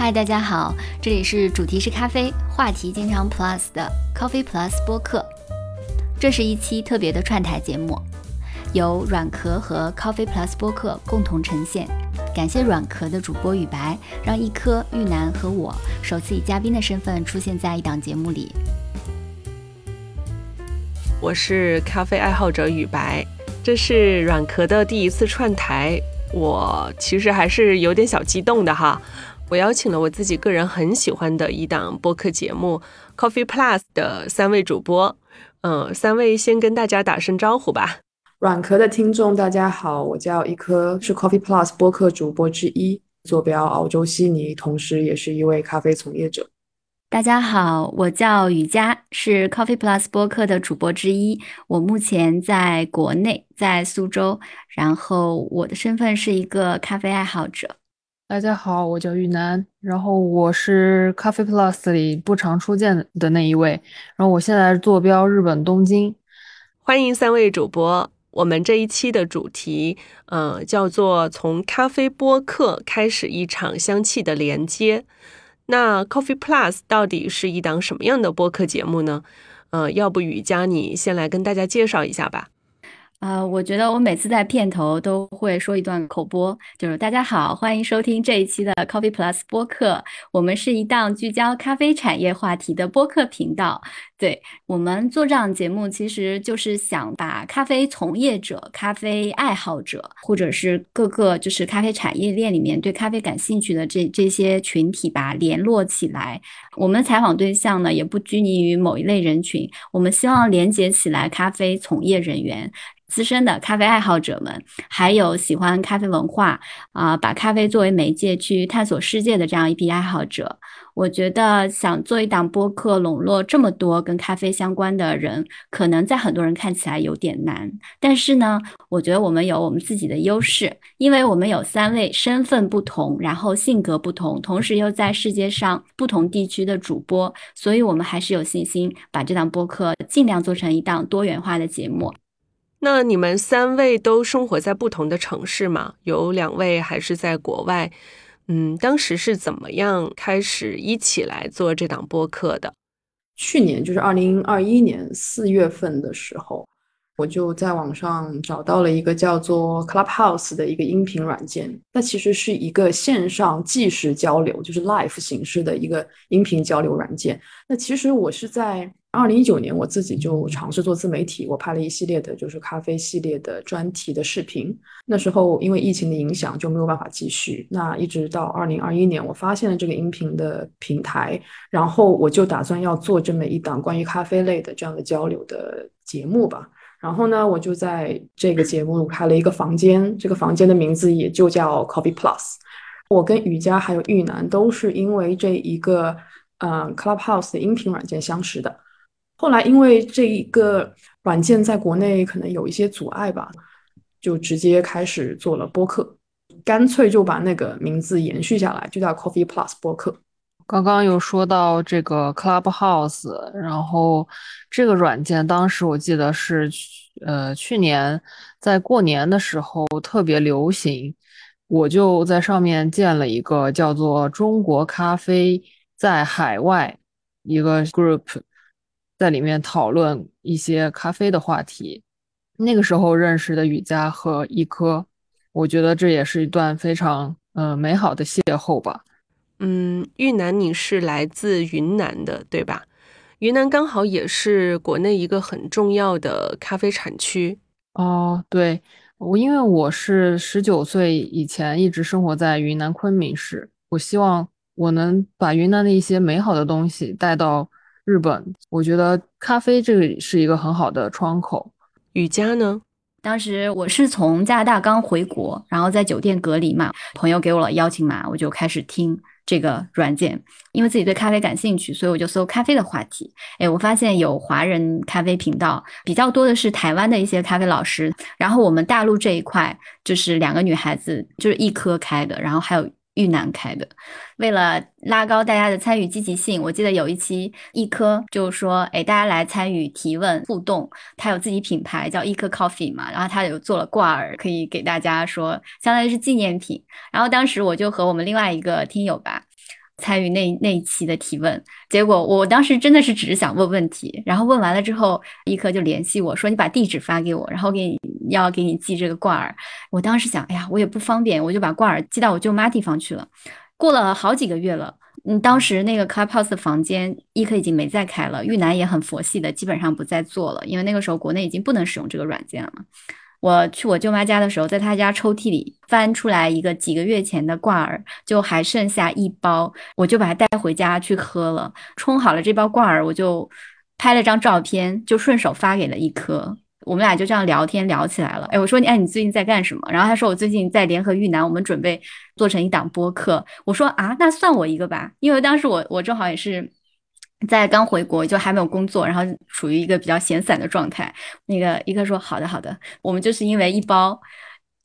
嗨，大家好，这里是主题是咖啡，话题经常 Plus 的 Coffee Plus 播客。这是一期特别的串台节目，由软壳和 Coffee Plus 播客共同呈现。感谢软壳的主播雨白，让一颗玉楠和我首次以嘉宾的身份出现在一档节目里。我是咖啡爱好者雨白，这是软壳的第一次串台，我其实还是有点小激动的哈。我邀请了我自己个人很喜欢的一档播客节目 Coffee Plus 的三位主播，嗯，三位先跟大家打声招呼吧。软壳的听众大家好，我叫一颗，是 Coffee Plus 播客主播之一，坐标澳洲悉尼，同时也是一位咖啡从业者。大家好，我叫雨佳，是 Coffee Plus 播客的主播之一，我目前在国内，在苏州，然后我的身份是一个咖啡爱好者。大家好，我叫玉楠，然后我是咖啡 Plus 里不常出现的那一位，然后我现在坐标日本东京。欢迎三位主播，我们这一期的主题，呃，叫做从咖啡播客开始一场香气的连接。那 Coffee Plus 到底是一档什么样的播客节目呢？呃，要不雨佳你先来跟大家介绍一下吧。呃，我觉得我每次在片头都会说一段口播，就是大家好，欢迎收听这一期的 Coffee Plus 播客。我们是一档聚焦咖啡产业话题的播客频道。对我们做这档节目，其实就是想把咖啡从业者、咖啡爱好者，或者是各个就是咖啡产业链里面对咖啡感兴趣的这这些群体吧联络起来。我们采访对象呢，也不拘泥于某一类人群，我们希望连接起来咖啡从业人员。资深的咖啡爱好者们，还有喜欢咖啡文化啊，把咖啡作为媒介去探索世界的这样一批爱好者，我觉得想做一档播客，笼络这么多跟咖啡相关的人，可能在很多人看起来有点难。但是呢，我觉得我们有我们自己的优势，因为我们有三位身份不同，然后性格不同，同时又在世界上不同地区的主播，所以我们还是有信心把这档播客尽量做成一档多元化的节目。那你们三位都生活在不同的城市吗？有两位还是在国外？嗯，当时是怎么样开始一起来做这档播客的？去年就是二零二一年四月份的时候，我就在网上找到了一个叫做 Clubhouse 的一个音频软件。那其实是一个线上即时交流，就是 live 形式的一个音频交流软件。那其实我是在。二零一九年，我自己就尝试做自媒体，我拍了一系列的，就是咖啡系列的专题的视频。那时候因为疫情的影响，就没有办法继续。那一直到二零二一年，我发现了这个音频的平台，然后我就打算要做这么一档关于咖啡类的这样的交流的节目吧。然后呢，我就在这个节目开了一个房间，这个房间的名字也就叫 Coffee Plus。我跟雨佳还有玉楠都是因为这一个嗯 Clubhouse 的音频软件相识的。后来因为这一个软件在国内可能有一些阻碍吧，就直接开始做了播客，干脆就把那个名字延续下来，就叫 Coffee Plus 播客。刚刚有说到这个 Clubhouse，然后这个软件当时我记得是呃去年在过年的时候特别流行，我就在上面建了一个叫做中国咖啡在海外一个 group。在里面讨论一些咖啡的话题，那个时候认识的雨佳和一科，我觉得这也是一段非常呃美好的邂逅吧。嗯，玉楠，你是来自云南的对吧？云南刚好也是国内一个很重要的咖啡产区。哦，对，我因为我是十九岁以前一直生活在云南昆明市，我希望我能把云南的一些美好的东西带到。日本，我觉得咖啡这个是一个很好的窗口。雨佳呢？当时我是从加拿大刚回国，然后在酒店隔离嘛，朋友给我了邀请码，我就开始听这个软件。因为自己对咖啡感兴趣，所以我就搜咖啡的话题。哎，我发现有华人咖啡频道，比较多的是台湾的一些咖啡老师。然后我们大陆这一块就是两个女孩子，就是一科开的，然后还有。玉南开的，为了拉高大家的参与积极性，我记得有一期一科就是说，哎，大家来参与提问互动，他有自己品牌叫一科 Coffee 嘛，然后他有做了挂耳，可以给大家说，相当于是纪念品。然后当时我就和我们另外一个听友吧，参与那那一期的提问。结果我当时真的是只是想问问题，然后问完了之后，一科就联系我说你把地址发给我，然后给你要给你寄这个挂耳。我当时想，哎呀，我也不方便，我就把挂耳寄到我舅妈地方去了。过了好几个月了。嗯，当时那个 Clubhouse 的房间，一科已经没再开了。玉楠也很佛系的，基本上不再做了，因为那个时候国内已经不能使用这个软件了。我去我舅妈家的时候，在她家抽屉里翻出来一个几个月前的挂耳，就还剩下一包，我就把它带回家去喝了。冲好了这包挂耳，我就拍了张照片，就顺手发给了一颗。我们俩就这样聊天聊起来了。哎，我说你，哎，你最近在干什么？然后他说我最近在联合豫南，我们准备做成一档播客。我说啊，那算我一个吧，因为当时我我正好也是在刚回国，就还没有工作，然后处于一个比较闲散的状态。那个一哥说好的好的，我们就是因为一包。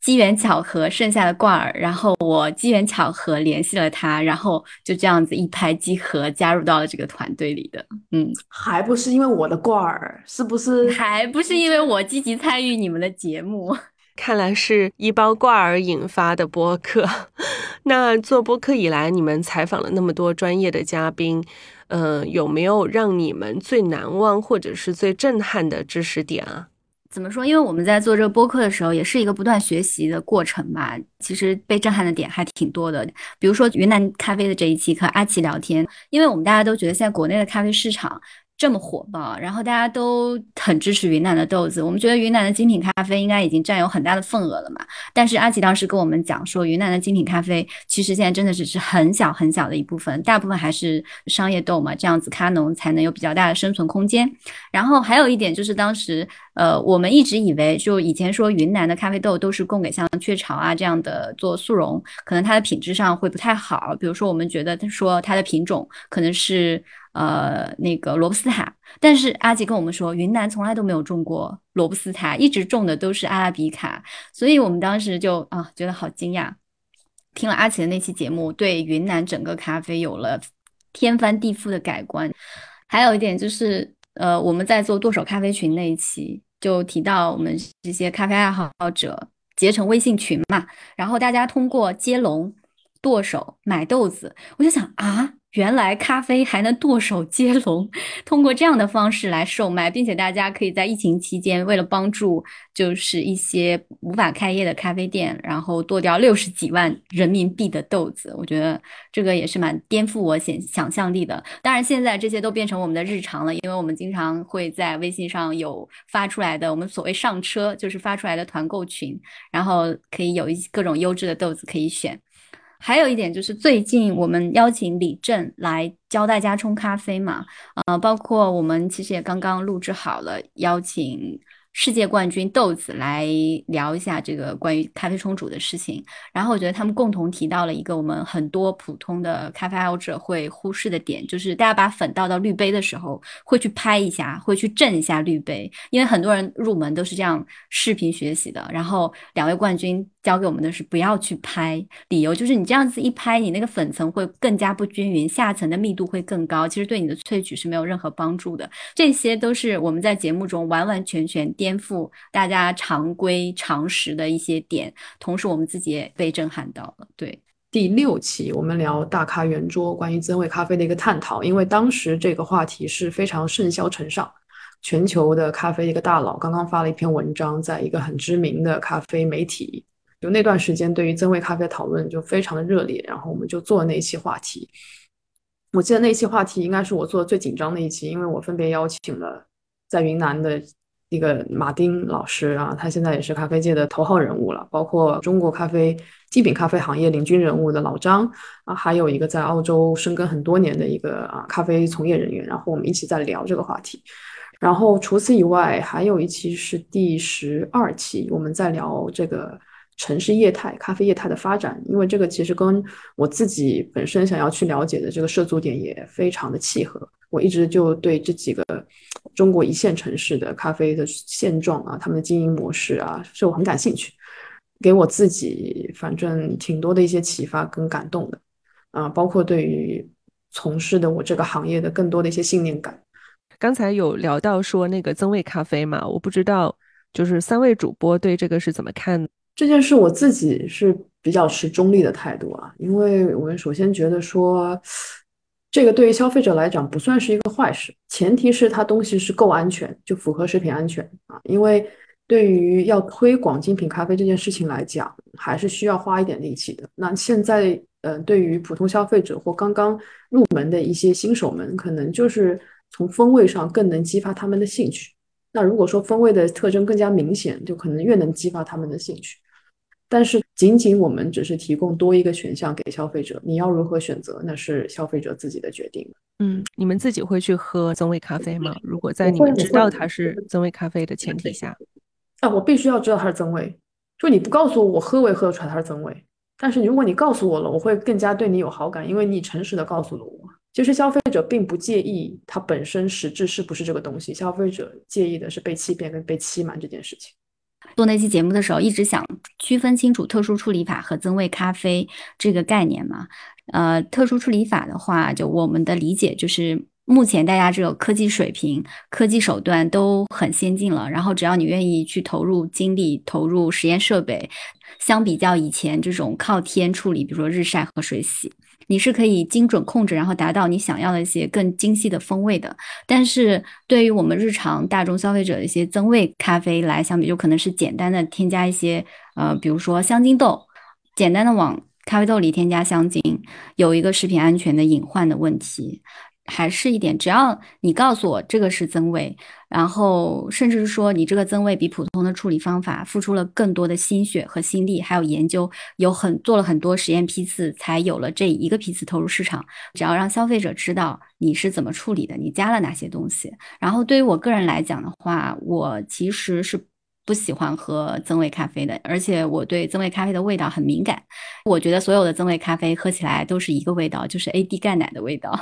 机缘巧合剩下的罐儿，然后我机缘巧合联系了他，然后就这样子一拍即合，加入到了这个团队里的。嗯，还不是因为我的罐儿，是不是？还不是因为我积极参与你们的节目。看来是一包罐儿引发的播客。那做播客以来，你们采访了那么多专业的嘉宾，嗯，有没有让你们最难忘或者是最震撼的知识点啊？怎么说？因为我们在做这个播客的时候，也是一个不断学习的过程吧。其实被震撼的点还挺多的，比如说云南咖啡的这一期和阿奇聊天，因为我们大家都觉得现在国内的咖啡市场。这么火爆，然后大家都很支持云南的豆子。我们觉得云南的精品咖啡应该已经占有很大的份额了嘛。但是阿奇当时跟我们讲说，云南的精品咖啡其实现在真的只是很小很小的一部分，大部分还是商业豆嘛，这样子咖农才能有比较大的生存空间。然后还有一点就是当时，呃，我们一直以为就以前说云南的咖啡豆都是供给像雀巢啊这样的做速溶，可能它的品质上会不太好。比如说我们觉得他说它的品种可能是。呃，那个罗布斯塔，但是阿吉跟我们说，云南从来都没有种过罗布斯塔，一直种的都是阿拉比卡，所以我们当时就啊觉得好惊讶。听了阿奇的那期节目，对云南整个咖啡有了天翻地覆的改观。还有一点就是，呃，我们在做剁手咖啡群那一期，就提到我们这些咖啡爱好者结成微信群嘛，然后大家通过接龙剁手买豆子，我就想啊。原来咖啡还能剁手 接龙，通过这样的方式来售卖，并且大家可以在疫情期间，为了帮助就是一些无法开业的咖啡店，然后剁掉六十几万人民币的豆子。我觉得这个也是蛮颠覆我想想象力的。当然，现在这些都变成我们的日常了，因为我们经常会在微信上有发出来的我们所谓上车，就是发出来的团购群，然后可以有一各种优质的豆子可以选。还有一点就是，最近我们邀请李正来教大家冲咖啡嘛，呃，包括我们其实也刚刚录制好了邀请。世界冠军豆子来聊一下这个关于咖啡冲煮的事情，然后我觉得他们共同提到了一个我们很多普通的咖啡爱好者会忽视的点，就是大家把粉倒到滤杯的时候会去拍一下，会去震一下滤杯，因为很多人入门都是这样视频学习的。然后两位冠军教给我们的是不要去拍，理由就是你这样子一拍，你那个粉层会更加不均匀，下层的密度会更高，其实对你的萃取是没有任何帮助的。这些都是我们在节目中完完全全。颠覆大家常规常识的一些点，同时我们自己也被震撼到了。对，第六期我们聊大咖圆桌关于增味咖啡的一个探讨，因为当时这个话题是非常盛嚣尘上，全球的咖啡一个大佬刚刚发了一篇文章，在一个很知名的咖啡媒体，就那段时间对于增味咖啡讨论就非常的热烈，然后我们就做了那一期话题。我记得那一期话题应该是我做的最紧张的一期，因为我分别邀请了在云南的。一个马丁老师啊，他现在也是咖啡界的头号人物了，包括中国咖啡精品咖啡行业领军人物的老张啊，还有一个在澳洲深耕很多年的一个啊咖啡从业人员，然后我们一起在聊这个话题。然后除此以外，还有一期是第十二期，我们在聊这个城市业态、咖啡业态的发展，因为这个其实跟我自己本身想要去了解的这个涉足点也非常的契合。我一直就对这几个中国一线城市的咖啡的现状啊，他们的经营模式啊，是我很感兴趣，给我自己反正挺多的一些启发跟感动的啊，包括对于从事的我这个行业的更多的一些信念感。刚才有聊到说那个增味咖啡嘛，我不知道就是三位主播对这个是怎么看？这件事我自己是比较持中立的态度啊，因为我们首先觉得说，这个对于消费者来讲不算是一个坏事，前提是它东西是够安全，就符合食品安全啊。因为对于要推广精品咖啡这件事情来讲，还是需要花一点力气的。那现在，呃，对于普通消费者或刚刚入门的一些新手们，可能就是从风味上更能激发他们的兴趣。那如果说风味的特征更加明显，就可能越能激发他们的兴趣。但是，仅仅我们只是提供多一个选项给消费者，你要如何选择，那是消费者自己的决定。嗯，你们自己会去喝增味咖啡吗？如果在你们知道它是增味咖啡的前提下，啊，我必须要知道它是增味。就你不告诉我，我喝我也喝得出来它是增味。但是如果你告诉我了，我会更加对你有好感，因为你诚实的告诉了我。其实消费者并不介意它本身实质是不是这个东西，消费者介意的是被欺骗跟被欺瞒这件事情。做那期节目的时候，一直想区分清楚特殊处理法和增味咖啡这个概念嘛。呃，特殊处理法的话，就我们的理解就是，目前大家这个科技水平、科技手段都很先进了，然后只要你愿意去投入精力、投入实验设备，相比较以前这种靠天处理，比如说日晒和水洗。你是可以精准控制，然后达到你想要的一些更精细的风味的。但是对于我们日常大众消费者的一些增味咖啡来相比，就可能是简单的添加一些呃，比如说香精豆，简单的往咖啡豆里添加香精，有一个食品安全的隐患的问题。还是一点，只要你告诉我这个是增味，然后甚至是说你这个增味比普通的处理方法付出了更多的心血和心力，还有研究，有很做了很多实验批次，才有了这一个批次投入市场。只要让消费者知道你是怎么处理的，你加了哪些东西。然后对于我个人来讲的话，我其实是不喜欢喝增味咖啡的，而且我对增味咖啡的味道很敏感。我觉得所有的增味咖啡喝起来都是一个味道，就是 AD 钙奶的味道。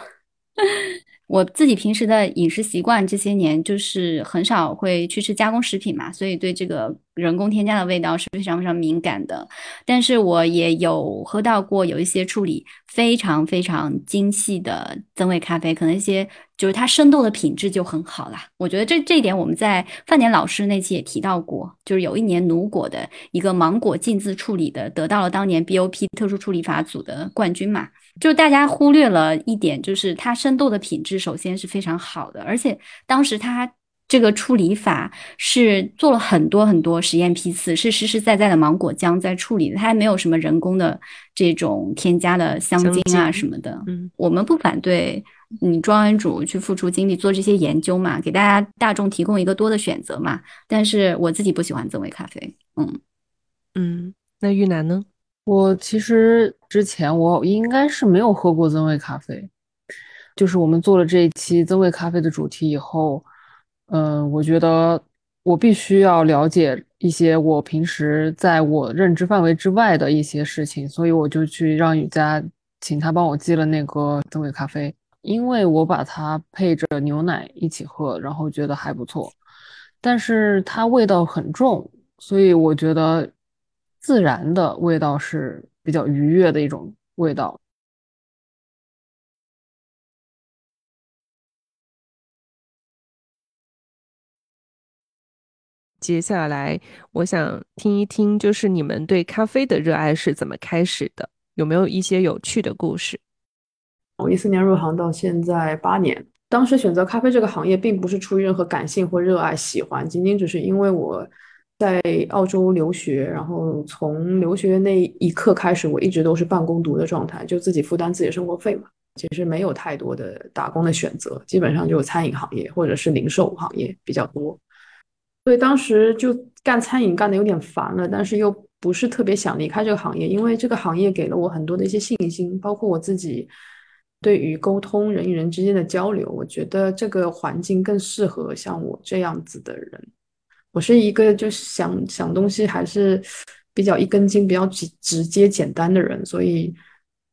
我自己平时的饮食习惯这些年就是很少会去吃加工食品嘛，所以对这个人工添加的味道是非常非常敏感的。但是我也有喝到过有一些处理非常非常精细的增味咖啡，可能一些就是它生豆的品质就很好啦。我觉得这这一点我们在范典老师那期也提到过，就是有一年努果的一个芒果浸渍处理的得到了当年 BOP 特殊处理法组的冠军嘛。就大家忽略了一点，就是它生豆的品质首先是非常好的，而且当时它这个处理法是做了很多很多实验批次，是实实在在的芒果浆在处理的，它还没有什么人工的这种添加的香精啊什么的。嗯，我们不反对你庄园主去付出精力做这些研究嘛，给大家大众提供一个多的选择嘛。但是我自己不喜欢增味咖啡。嗯嗯，那玉楠呢？我其实之前我应该是没有喝过增味咖啡，就是我们做了这一期增味咖啡的主题以后，嗯，我觉得我必须要了解一些我平时在我认知范围之外的一些事情，所以我就去让雨佳请他帮我寄了那个增味咖啡，因为我把它配着牛奶一起喝，然后觉得还不错，但是它味道很重，所以我觉得。自然的味道是比较愉悦的一种味道。接下来，我想听一听，就是你们对咖啡的热爱是怎么开始的？有没有一些有趣的故事？我一四年入行到现在八年，当时选择咖啡这个行业，并不是出于任何感性或热爱、喜欢，仅仅只是因为我。在澳洲留学，然后从留学那一刻开始，我一直都是半工读的状态，就自己负担自己的生活费嘛。其实没有太多的打工的选择，基本上就餐饮行业或者是零售行业比较多。所以当时就干餐饮干的有点烦了，但是又不是特别想离开这个行业，因为这个行业给了我很多的一些信心，包括我自己对于沟通人与人之间的交流，我觉得这个环境更适合像我这样子的人。我是一个就想想东西还是比较一根筋、比较直直接、简单的人，所以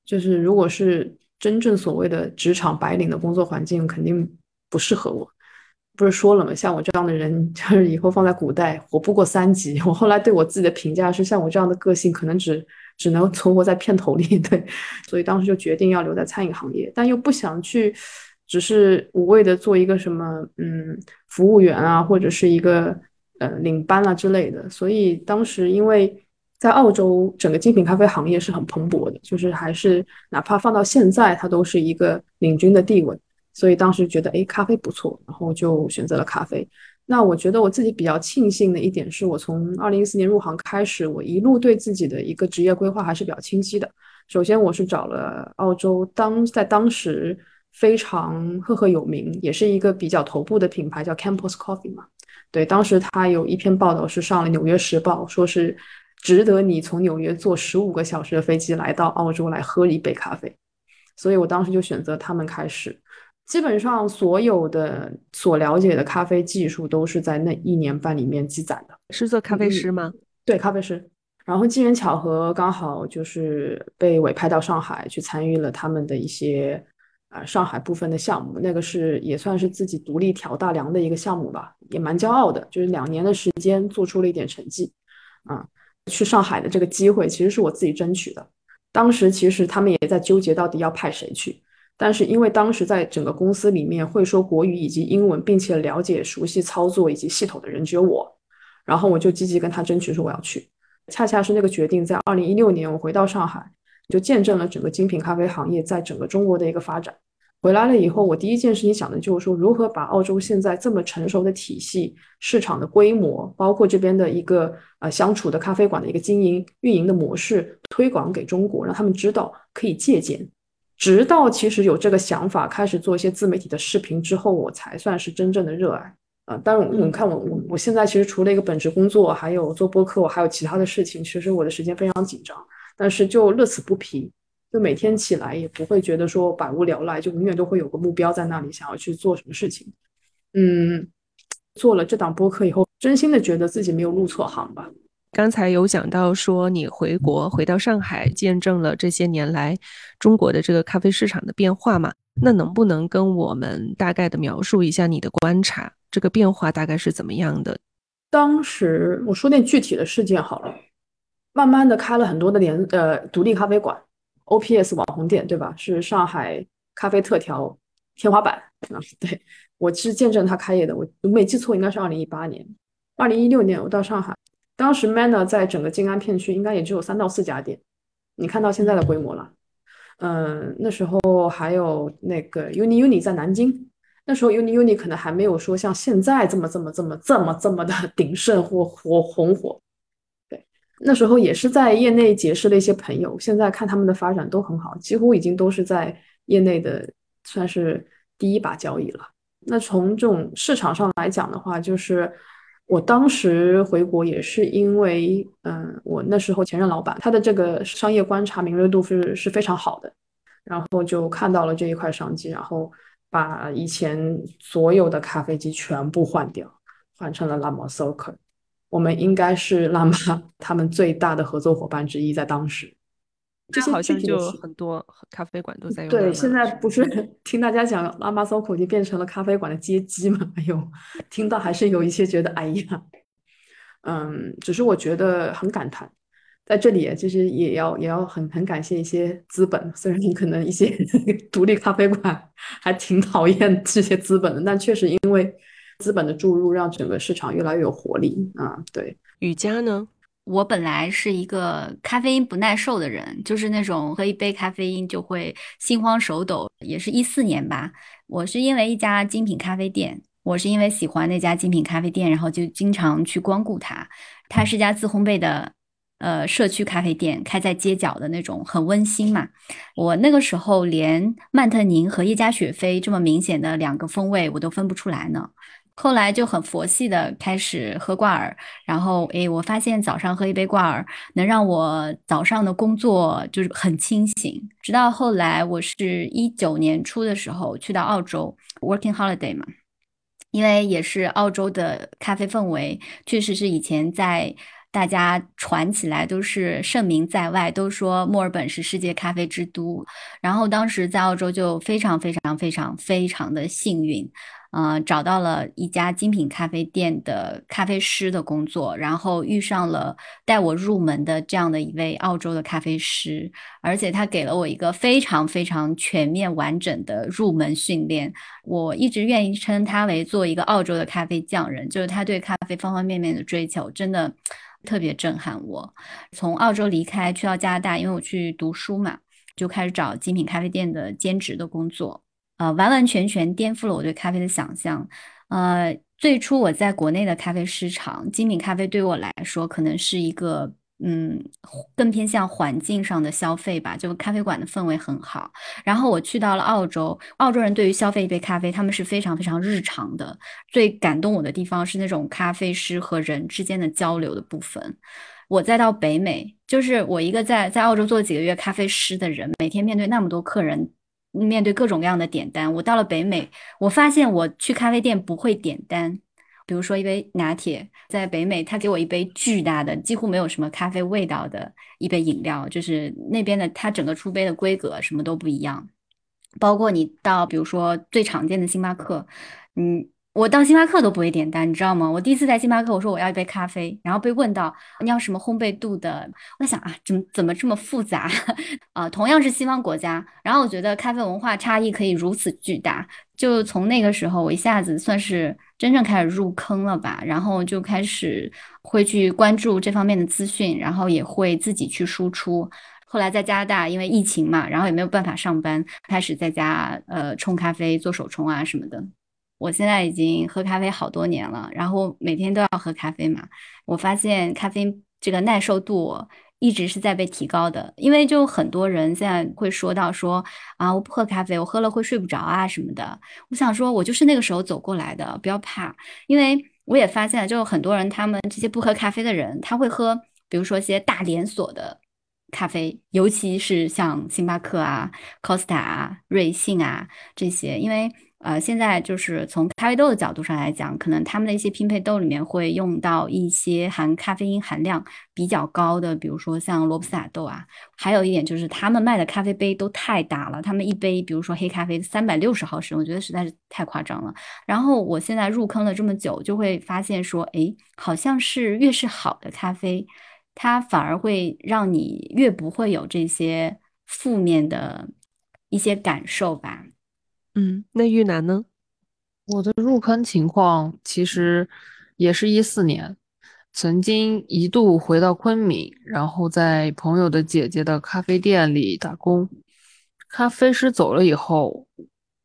就是如果是真正所谓的职场白领的工作环境，肯定不适合我。不是说了吗？像我这样的人，就是以后放在古代活不过三级。我后来对我自己的评价是，像我这样的个性，可能只只能存活在片头里。对，所以当时就决定要留在餐饮行业，但又不想去只是无谓的做一个什么嗯服务员啊，或者是一个。呃，领班啊之类的，所以当时因为在澳洲整个精品咖啡行业是很蓬勃的，就是还是哪怕放到现在，它都是一个领军的地位。所以当时觉得，哎，咖啡不错，然后就选择了咖啡。那我觉得我自己比较庆幸的一点是，我从二零一四年入行开始，我一路对自己的一个职业规划还是比较清晰的。首先，我是找了澳洲当在当时非常赫赫有名，也是一个比较头部的品牌，叫 Campus Coffee 嘛。对，当时他有一篇报道是上了《纽约时报》，说是值得你从纽约坐十五个小时的飞机来到澳洲来喝一杯咖啡。所以我当时就选择他们开始。基本上所有的所了解的咖啡技术都是在那一年半里面积攒的。是做咖啡师吗？对，咖啡师。然后机缘巧合，刚好就是被委派到上海去参与了他们的一些啊上海部分的项目。那个是也算是自己独立挑大梁的一个项目吧，也蛮骄傲的。就是两年的时间做出了一点成绩。啊，去上海的这个机会其实是我自己争取的。当时其实他们也在纠结到底要派谁去。但是因为当时在整个公司里面会说国语以及英文，并且了解、熟悉操作以及系统的人只有我，然后我就积极跟他争取说我要去。恰恰是那个决定，在二零一六年我回到上海，就见证了整个精品咖啡行业在整个中国的一个发展。回来了以后，我第一件事情想的就是说，如何把澳洲现在这么成熟的体系、市场的规模，包括这边的一个呃相处的咖啡馆的一个经营运营的模式，推广给中国，让他们知道可以借鉴。直到其实有这个想法，开始做一些自媒体的视频之后，我才算是真正的热爱啊。当然，你看我我我现在其实除了一个本职工作，还有做播客，我还有其他的事情，其实我的时间非常紧张。但是就乐此不疲，就每天起来也不会觉得说百无聊赖，就永远都会有个目标在那里，想要去做什么事情。嗯，做了这档播客以后，真心的觉得自己没有入错行吧。刚才有讲到说你回国回到上海，见证了这些年来中国的这个咖啡市场的变化嘛？那能不能跟我们大概的描述一下你的观察，这个变化大概是怎么样的？当时我说点具体的事件好了，慢慢的开了很多的连呃独立咖啡馆，OPS 网红店对吧？是上海咖啡特调天花板啊！对我是见证他开业的，我没记错应该是二零一八年，二零一六年我到上海。当时 Manner 在整个静安片区应该也只有三到四家店，你看到现在的规模了。嗯，那时候还有那个 Uni Uni 在南京，那时候 Uni Uni 可能还没有说像现在这么这么这么这么这么的 鼎盛或火红火。对，那时候也是在业内结识了一些朋友，现在看他们的发展都很好，几乎已经都是在业内的算是第一把交椅了。那从这种市场上来讲的话，就是。我当时回国也是因为，嗯，我那时候前任老板他的这个商业观察敏锐度是是非常好的，然后就看到了这一块商机，然后把以前所有的咖啡机全部换掉，换成了拉玛 c e 我们应该是拉玛 他们最大的合作伙伴之一，在当时。这些好像就很多咖啡馆都在用。对，现在不是 听大家讲拉玛 SOCO 就变成了咖啡馆的街机嘛？哎呦，听到还是有一些觉得哎呀，嗯，只是我觉得很感叹，在这里其实也要也要很很感谢一些资本，虽然你可能一些 独立咖啡馆还挺讨厌这些资本的，但确实因为资本的注入，让整个市场越来越有活力啊。对，雨佳呢？我本来是一个咖啡因不耐受的人，就是那种喝一杯咖啡因就会心慌手抖。也是一四年吧，我是因为一家精品咖啡店，我是因为喜欢那家精品咖啡店，然后就经常去光顾它。它是家自烘焙的，呃，社区咖啡店，开在街角的那种，很温馨嘛。我那个时候连曼特宁和耶加雪菲这么明显的两个风味我都分不出来呢。后来就很佛系的开始喝挂耳，然后诶，我发现早上喝一杯挂耳能让我早上的工作就是很清醒。直到后来，我是一九年初的时候去到澳洲 working holiday 嘛，因为也是澳洲的咖啡氛围，确实是以前在大家传起来都是盛名在外，都说墨尔本是世界咖啡之都。然后当时在澳洲就非常非常非常非常的幸运。呃，找到了一家精品咖啡店的咖啡师的工作，然后遇上了带我入门的这样的一位澳洲的咖啡师，而且他给了我一个非常非常全面完整的入门训练。我一直愿意称他为做一个澳洲的咖啡匠人，就是他对咖啡方方面面的追求，真的 特别震撼我。从澳洲离开去到加拿大，因为我去读书嘛，就开始找精品咖啡店的兼职的工作。呃，完完全全颠覆了我对咖啡的想象。呃，最初我在国内的咖啡市场，精品咖啡对我来说可能是一个，嗯，更偏向环境上的消费吧，就咖啡馆的氛围很好。然后我去到了澳洲，澳洲人对于消费一杯咖啡，他们是非常非常日常的。最感动我的地方是那种咖啡师和人之间的交流的部分。我再到北美，就是我一个在在澳洲做几个月咖啡师的人，每天面对那么多客人。面对各种各样的点单，我到了北美，我发现我去咖啡店不会点单。比如说一杯拿铁，在北美他给我一杯巨大的、几乎没有什么咖啡味道的一杯饮料，就是那边的它整个出杯的规格什么都不一样。包括你到比如说最常见的星巴克，嗯。我到星巴克都不会点单，你知道吗？我第一次在星巴克，我说我要一杯咖啡，然后被问到你要什么烘焙度的，我在想啊，怎么怎么这么复杂 啊？同样是西方国家，然后我觉得咖啡文化差异可以如此巨大，就从那个时候，我一下子算是真正开始入坑了吧，然后就开始会去关注这方面的资讯，然后也会自己去输出。后来在加拿大，因为疫情嘛，然后也没有办法上班，开始在家呃冲咖啡、做手冲啊什么的。我现在已经喝咖啡好多年了，然后每天都要喝咖啡嘛。我发现咖啡这个耐受度一直是在被提高的，因为就很多人现在会说到说啊，我不喝咖啡，我喝了会睡不着啊什么的。我想说，我就是那个时候走过来的，不要怕，因为我也发现，就很多人他们这些不喝咖啡的人，他会喝，比如说一些大连锁的咖啡，尤其是像星巴克啊、Costa 啊、瑞幸啊这些，因为。呃，现在就是从咖啡豆的角度上来讲，可能他们的一些拼配豆里面会用到一些含咖啡因含量比较高的，比如说像罗布斯塔豆啊。还有一点就是他们卖的咖啡杯都太大了，他们一杯，比如说黑咖啡三百六十毫升，我觉得实在是太夸张了。然后我现在入坑了这么久，就会发现说，哎，好像是越是好的咖啡，它反而会让你越不会有这些负面的一些感受吧。嗯，那玉楠呢？我的入坑情况其实也是一四年，曾经一度回到昆明，然后在朋友的姐姐的咖啡店里打工。咖啡师走了以后，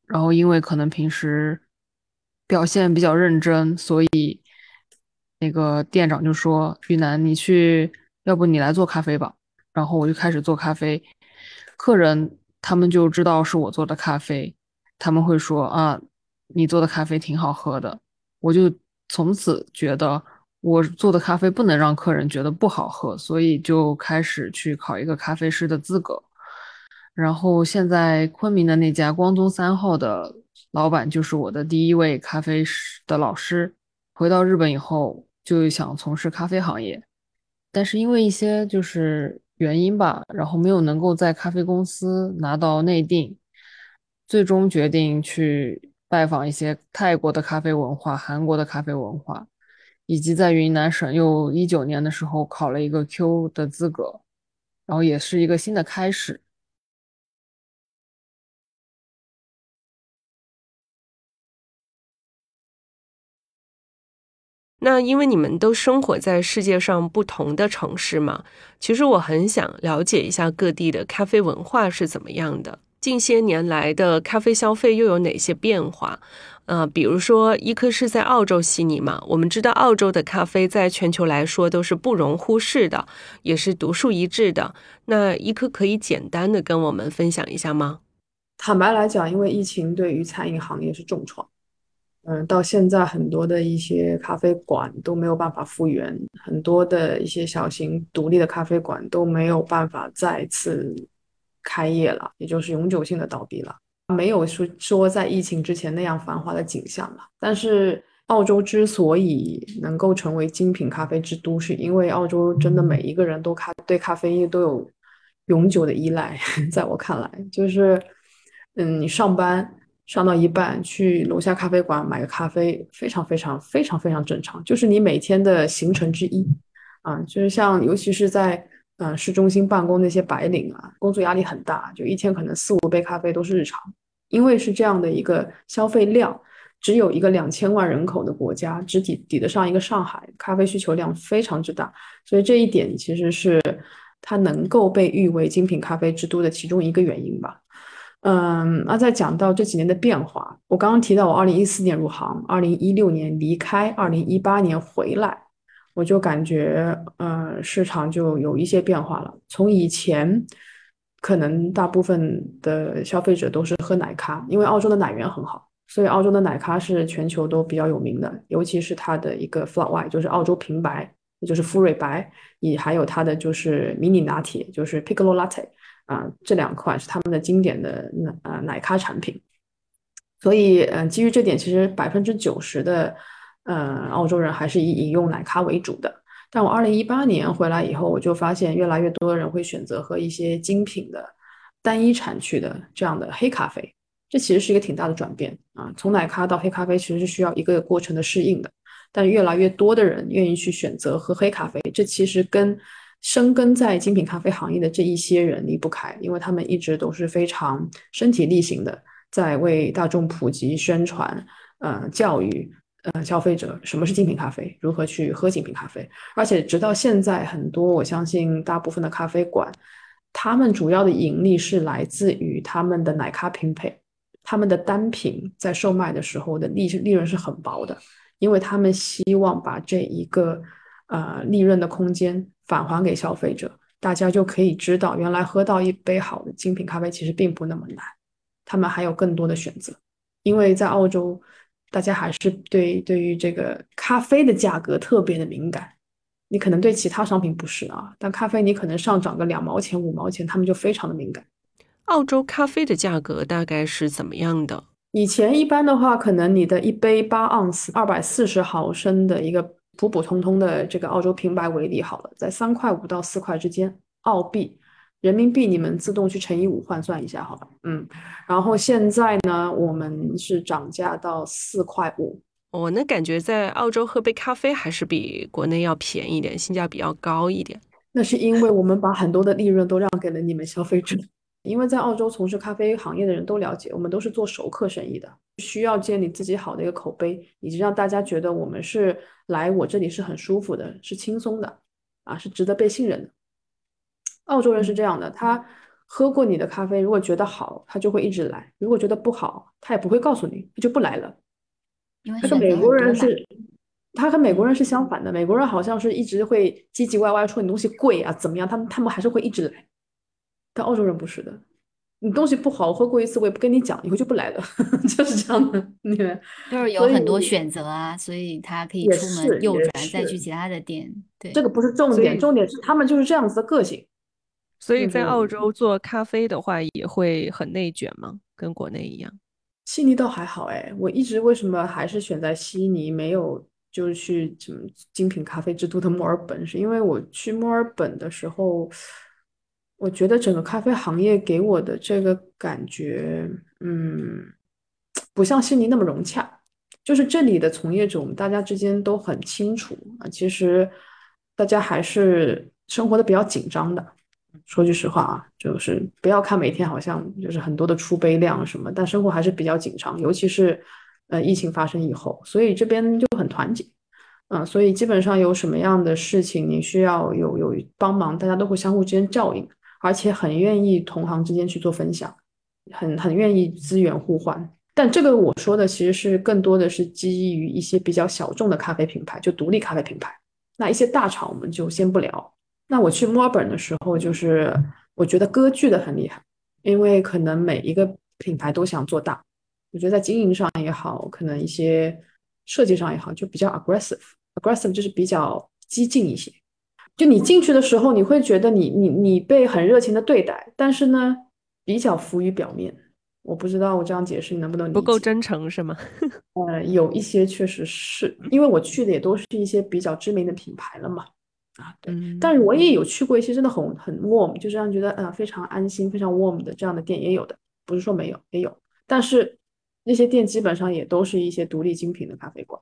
然后因为可能平时表现比较认真，所以那个店长就说：“玉楠，你去，要不你来做咖啡吧。”然后我就开始做咖啡，客人他们就知道是我做的咖啡。他们会说啊，你做的咖啡挺好喝的，我就从此觉得我做的咖啡不能让客人觉得不好喝，所以就开始去考一个咖啡师的资格。然后现在昆明的那家光宗三号的老板就是我的第一位咖啡师的老师。回到日本以后就想从事咖啡行业，但是因为一些就是原因吧，然后没有能够在咖啡公司拿到内定。最终决定去拜访一些泰国的咖啡文化、韩国的咖啡文化，以及在云南省又一九年的时候考了一个 Q 的资格，然后也是一个新的开始。那因为你们都生活在世界上不同的城市嘛，其实我很想了解一下各地的咖啡文化是怎么样的。近些年来的咖啡消费又有哪些变化？呃，比如说，伊科是在澳洲悉尼嘛？我们知道澳洲的咖啡在全球来说都是不容忽视的，也是独树一帜的。那伊科可以简单的跟我们分享一下吗？坦白来讲，因为疫情对于餐饮行业是重创，嗯，到现在很多的一些咖啡馆都没有办法复原，很多的一些小型独立的咖啡馆都没有办法再次。开业了，也就是永久性的倒闭了，没有说说在疫情之前那样繁华的景象了。但是澳洲之所以能够成为精品咖啡之都，是因为澳洲真的每一个人都咖对咖啡业都有永久的依赖。在我看来，就是嗯，你上班上到一半去楼下咖啡馆买个咖啡，非常非常非常非常正常，就是你每天的行程之一啊。就是像尤其是在呃市中心办公那些白领啊，工作压力很大，就一天可能四五杯咖啡都是日常，因为是这样的一个消费量。只有一个两千万人口的国家，只抵抵得上一个上海，咖啡需求量非常之大，所以这一点其实是它能够被誉为精品咖啡之都的其中一个原因吧。嗯，那再讲到这几年的变化，我刚刚提到我二零一四年入行，二零一六年离开，二零一八年回来，我就感觉，呃，市场就有一些变化了。从以前，可能大部分的消费者都是喝奶咖，因为澳洲的奶源很好。所以澳洲的奶咖是全球都比较有名的，尤其是它的一个 Flat White，就是澳洲平白，也就是馥瑞白，也还有它的就是迷你拿铁，就是 Piccolo Latte，啊，这两款是他们的经典的奶呃奶咖产品。所以，嗯，基于这点，其实百分之九十的，呃，澳洲人还是以饮用奶咖为主的。但我二零一八年回来以后，我就发现越来越多的人会选择喝一些精品的、单一产区的这样的黑咖啡。这其实是一个挺大的转变啊！从奶咖到黑咖啡，其实是需要一个过程的适应的。但越来越多的人愿意去选择喝黑咖啡，这其实跟生根在精品咖啡行业的这一些人离不开，因为他们一直都是非常身体力行的，在为大众普及、宣传、呃教育呃消费者什么是精品咖啡，如何去喝精品咖啡。而且直到现在，很多我相信大部分的咖啡馆，他们主要的盈利是来自于他们的奶咖拼配。他们的单品在售卖的时候的利利润是很薄的，因为他们希望把这一个呃利润的空间返还给消费者，大家就可以知道，原来喝到一杯好的精品咖啡其实并不那么难，他们还有更多的选择。因为在澳洲，大家还是对对于这个咖啡的价格特别的敏感，你可能对其他商品不是啊，但咖啡你可能上涨个两毛钱五毛钱，他们就非常的敏感。澳洲咖啡的价格大概是怎么样的？以前一般的话，可能你的一杯八盎司、二百四十毫升的一个普普通通的这个澳洲平白为例好了，在三块五到四块之间，澳币、人民币你们自动去乘以五换算一下好吧。嗯，然后现在呢，我们是涨价到四块五。我那感觉在澳洲喝杯咖啡还是比国内要便宜一点，性价比要高一点。那是因为我们把很多的利润都让给了你们消费者。因为在澳洲从事咖啡行业的人都了解，我们都是做熟客生意的，需要建立自己好的一个口碑，以及让大家觉得我们是来我这里是很舒服的，是轻松的，啊，是值得被信任的。澳洲人是这样的，他喝过你的咖啡，如果觉得好，他就会一直来；如果觉得不好，他也不会告诉你，他就不来了。他跟美国人是，他和美国人是相反的，美国人好像是一直会唧唧歪歪说你东西贵啊怎么样，他们他们还是会一直来。但澳洲人不是的，你东西不好，我喝过一次，我也不跟你讲，以后就不来了，就是这样的。你就是有很多选择啊，所以他可以出门右转再去其他的店。对，这个不是重点，重点是他们就是这样子的个性。所以在澳洲做咖啡的话，也会很内卷吗？跟国内一样？悉尼倒还好哎，我一直为什么还是选在悉尼，没有就是去什么精品咖啡之都的墨尔本，是因为我去墨尔本的时候。我觉得整个咖啡行业给我的这个感觉，嗯，不像悉尼那么融洽。就是这里的从业者，我们大家之间都很清楚啊。其实大家还是生活的比较紧张的。说句实话啊，就是不要看每天好像就是很多的出杯量什么，但生活还是比较紧张。尤其是呃疫情发生以后，所以这边就很团结。嗯，所以基本上有什么样的事情你需要有有帮忙，大家都会相互之间照应。而且很愿意同行之间去做分享，很很愿意资源互换。但这个我说的其实是更多的是基于一些比较小众的咖啡品牌，就独立咖啡品牌。那一些大厂我们就先不聊。那我去墨尔本的时候，就是我觉得割据的很厉害，因为可能每一个品牌都想做大。我觉得在经营上也好，可能一些设计上也好，就比较 aggressive，aggressive 就是比较激进一些。就你进去的时候，你会觉得你你你被很热情的对待，但是呢，比较浮于表面。我不知道我这样解释你能不能？不够真诚是吗？呃，有一些确实是因为我去的也都是一些比较知名的品牌了嘛。啊，对。但是我也有去过一些真的很很 warm，就是让觉得呃非常安心、非常 warm 的这样的店也有的，不是说没有，也有。但是那些店基本上也都是一些独立精品的咖啡馆。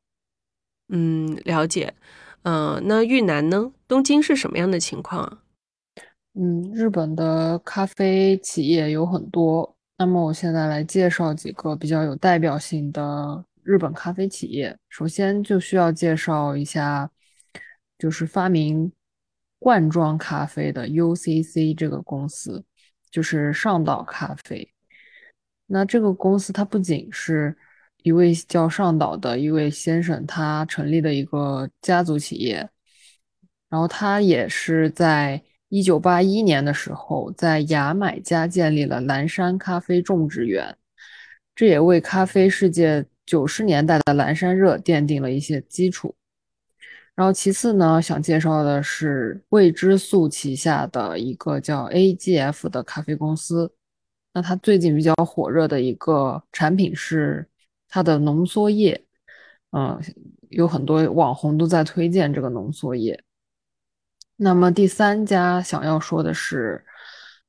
嗯，了解。嗯，那豫南呢？东京是什么样的情况啊？嗯，日本的咖啡企业有很多，那么我现在来介绍几个比较有代表性的日本咖啡企业。首先就需要介绍一下，就是发明罐装咖啡的 UCC 这个公司，就是上岛咖啡。那这个公司它不仅是一位叫上岛的一位先生，他成立的一个家族企业，然后他也是在一九八一年的时候，在牙买加建立了蓝山咖啡种植园，这也为咖啡世界九十年代的蓝山热奠定了一些基础。然后其次呢，想介绍的是未知素旗下的一个叫 AGF 的咖啡公司。那它最近比较火热的一个产品是它的浓缩液，嗯，有很多网红都在推荐这个浓缩液。那么第三家想要说的是，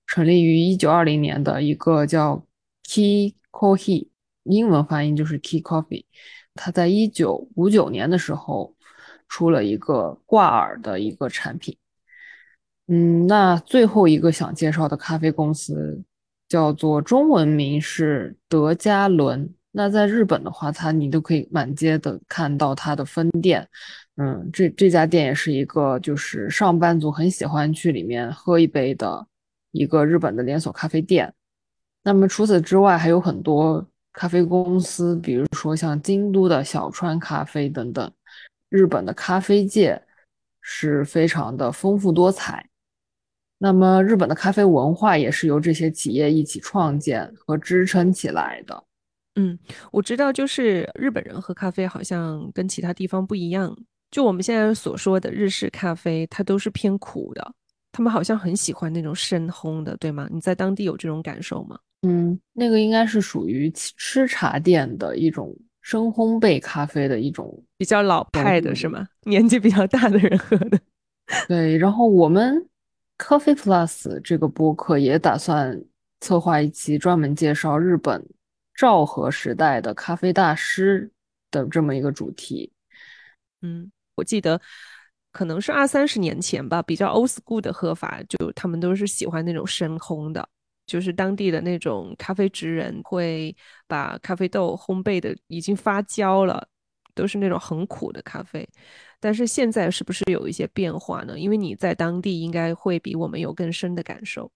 成立于一九二零年的一个叫 Key Coffee，英文发音就是 Key Coffee，它在一九五九年的时候出了一个挂耳的一个产品。嗯，那最后一个想介绍的咖啡公司。叫做中文名是德加伦。那在日本的话，它你都可以满街的看到它的分店。嗯，这这家店也是一个就是上班族很喜欢去里面喝一杯的一个日本的连锁咖啡店。那么除此之外，还有很多咖啡公司，比如说像京都的小川咖啡等等。日本的咖啡界是非常的丰富多彩。那么，日本的咖啡文化也是由这些企业一起创建和支撑起来的。嗯，我知道，就是日本人喝咖啡好像跟其他地方不一样。就我们现在所说的日式咖啡，它都是偏苦的。他们好像很喜欢那种深烘的，对吗？你在当地有这种感受吗？嗯，那个应该是属于吃茶店的一种深烘焙咖啡的一种比较老派的，是吗？年纪比较大的人喝的。对，然后我们。Coffee Plus 这个播客也打算策划一期专门介绍日本昭和时代的咖啡大师的这么一个主题。嗯，我记得可能是二三十年前吧，比较 old school 的喝法，就他们都是喜欢那种深烘的，就是当地的那种咖啡职人会把咖啡豆烘焙的已经发焦了，都是那种很苦的咖啡。但是现在是不是有一些变化呢？因为你在当地应该会比我们有更深的感受。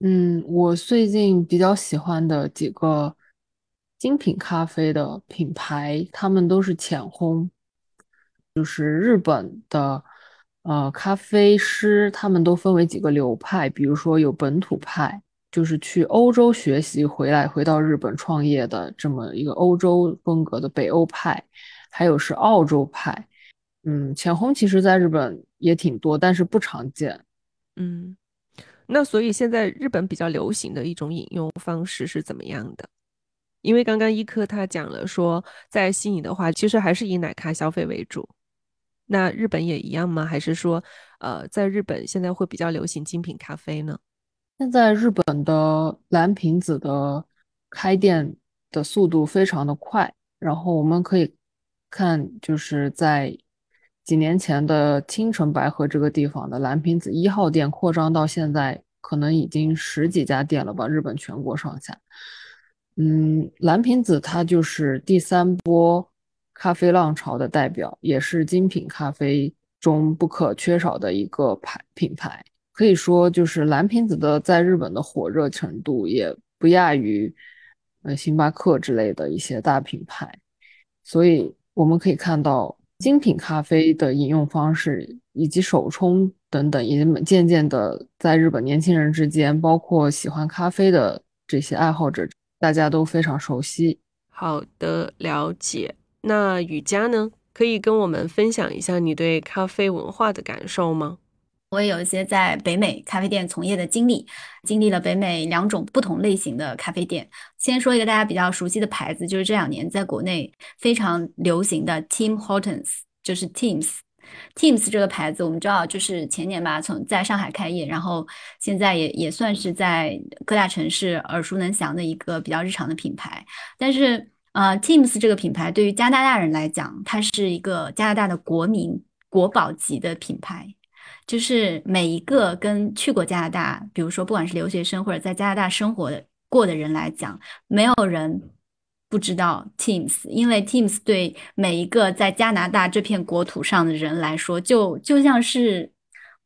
嗯，我最近比较喜欢的几个精品咖啡的品牌，他们都是浅烘，就是日本的呃咖啡师，他们都分为几个流派，比如说有本土派，就是去欧洲学习回来回到日本创业的这么一个欧洲风格的北欧派，还有是澳洲派。嗯，浅烘其实在日本也挺多，但是不常见。嗯，那所以现在日本比较流行的一种饮用方式是怎么样的？因为刚刚一科他讲了说，在悉尼的话，其实还是以奶咖消费为主。那日本也一样吗？还是说，呃，在日本现在会比较流行精品咖啡呢？现在日本的蓝瓶子的开店的速度非常的快，然后我们可以看，就是在。几年前的青城白河这个地方的蓝瓶子一号店扩张到现在，可能已经十几家店了吧？日本全国上下。嗯，蓝瓶子它就是第三波咖啡浪潮的代表，也是精品咖啡中不可缺少的一个牌品牌。可以说，就是蓝瓶子的在日本的火热程度也不亚于呃星巴克之类的一些大品牌。所以我们可以看到。精品咖啡的饮用方式以及手冲等等，也渐渐的在日本年轻人之间，包括喜欢咖啡的这些爱好者，大家都非常熟悉。好的，了解。那雨佳呢？可以跟我们分享一下你对咖啡文化的感受吗？我也有一些在北美咖啡店从业的经历，经历了北美两种不同类型的咖啡店。先说一个大家比较熟悉的牌子，就是这两年在国内非常流行的 Tim Hortons，就是 Tim's。Teams 这个牌子，我们知道就是前年吧，从在上海开业，然后现在也也算是在各大城市耳熟能详的一个比较日常的品牌。但是，呃，Teams 这个品牌对于加拿大人来讲，它是一个加拿大的国民国宝级的品牌。就是每一个跟去过加拿大，比如说不管是留学生或者在加拿大生活的过的人来讲，没有人。不知道 Teams，因为 Teams 对每一个在加拿大这片国土上的人来说，就就像是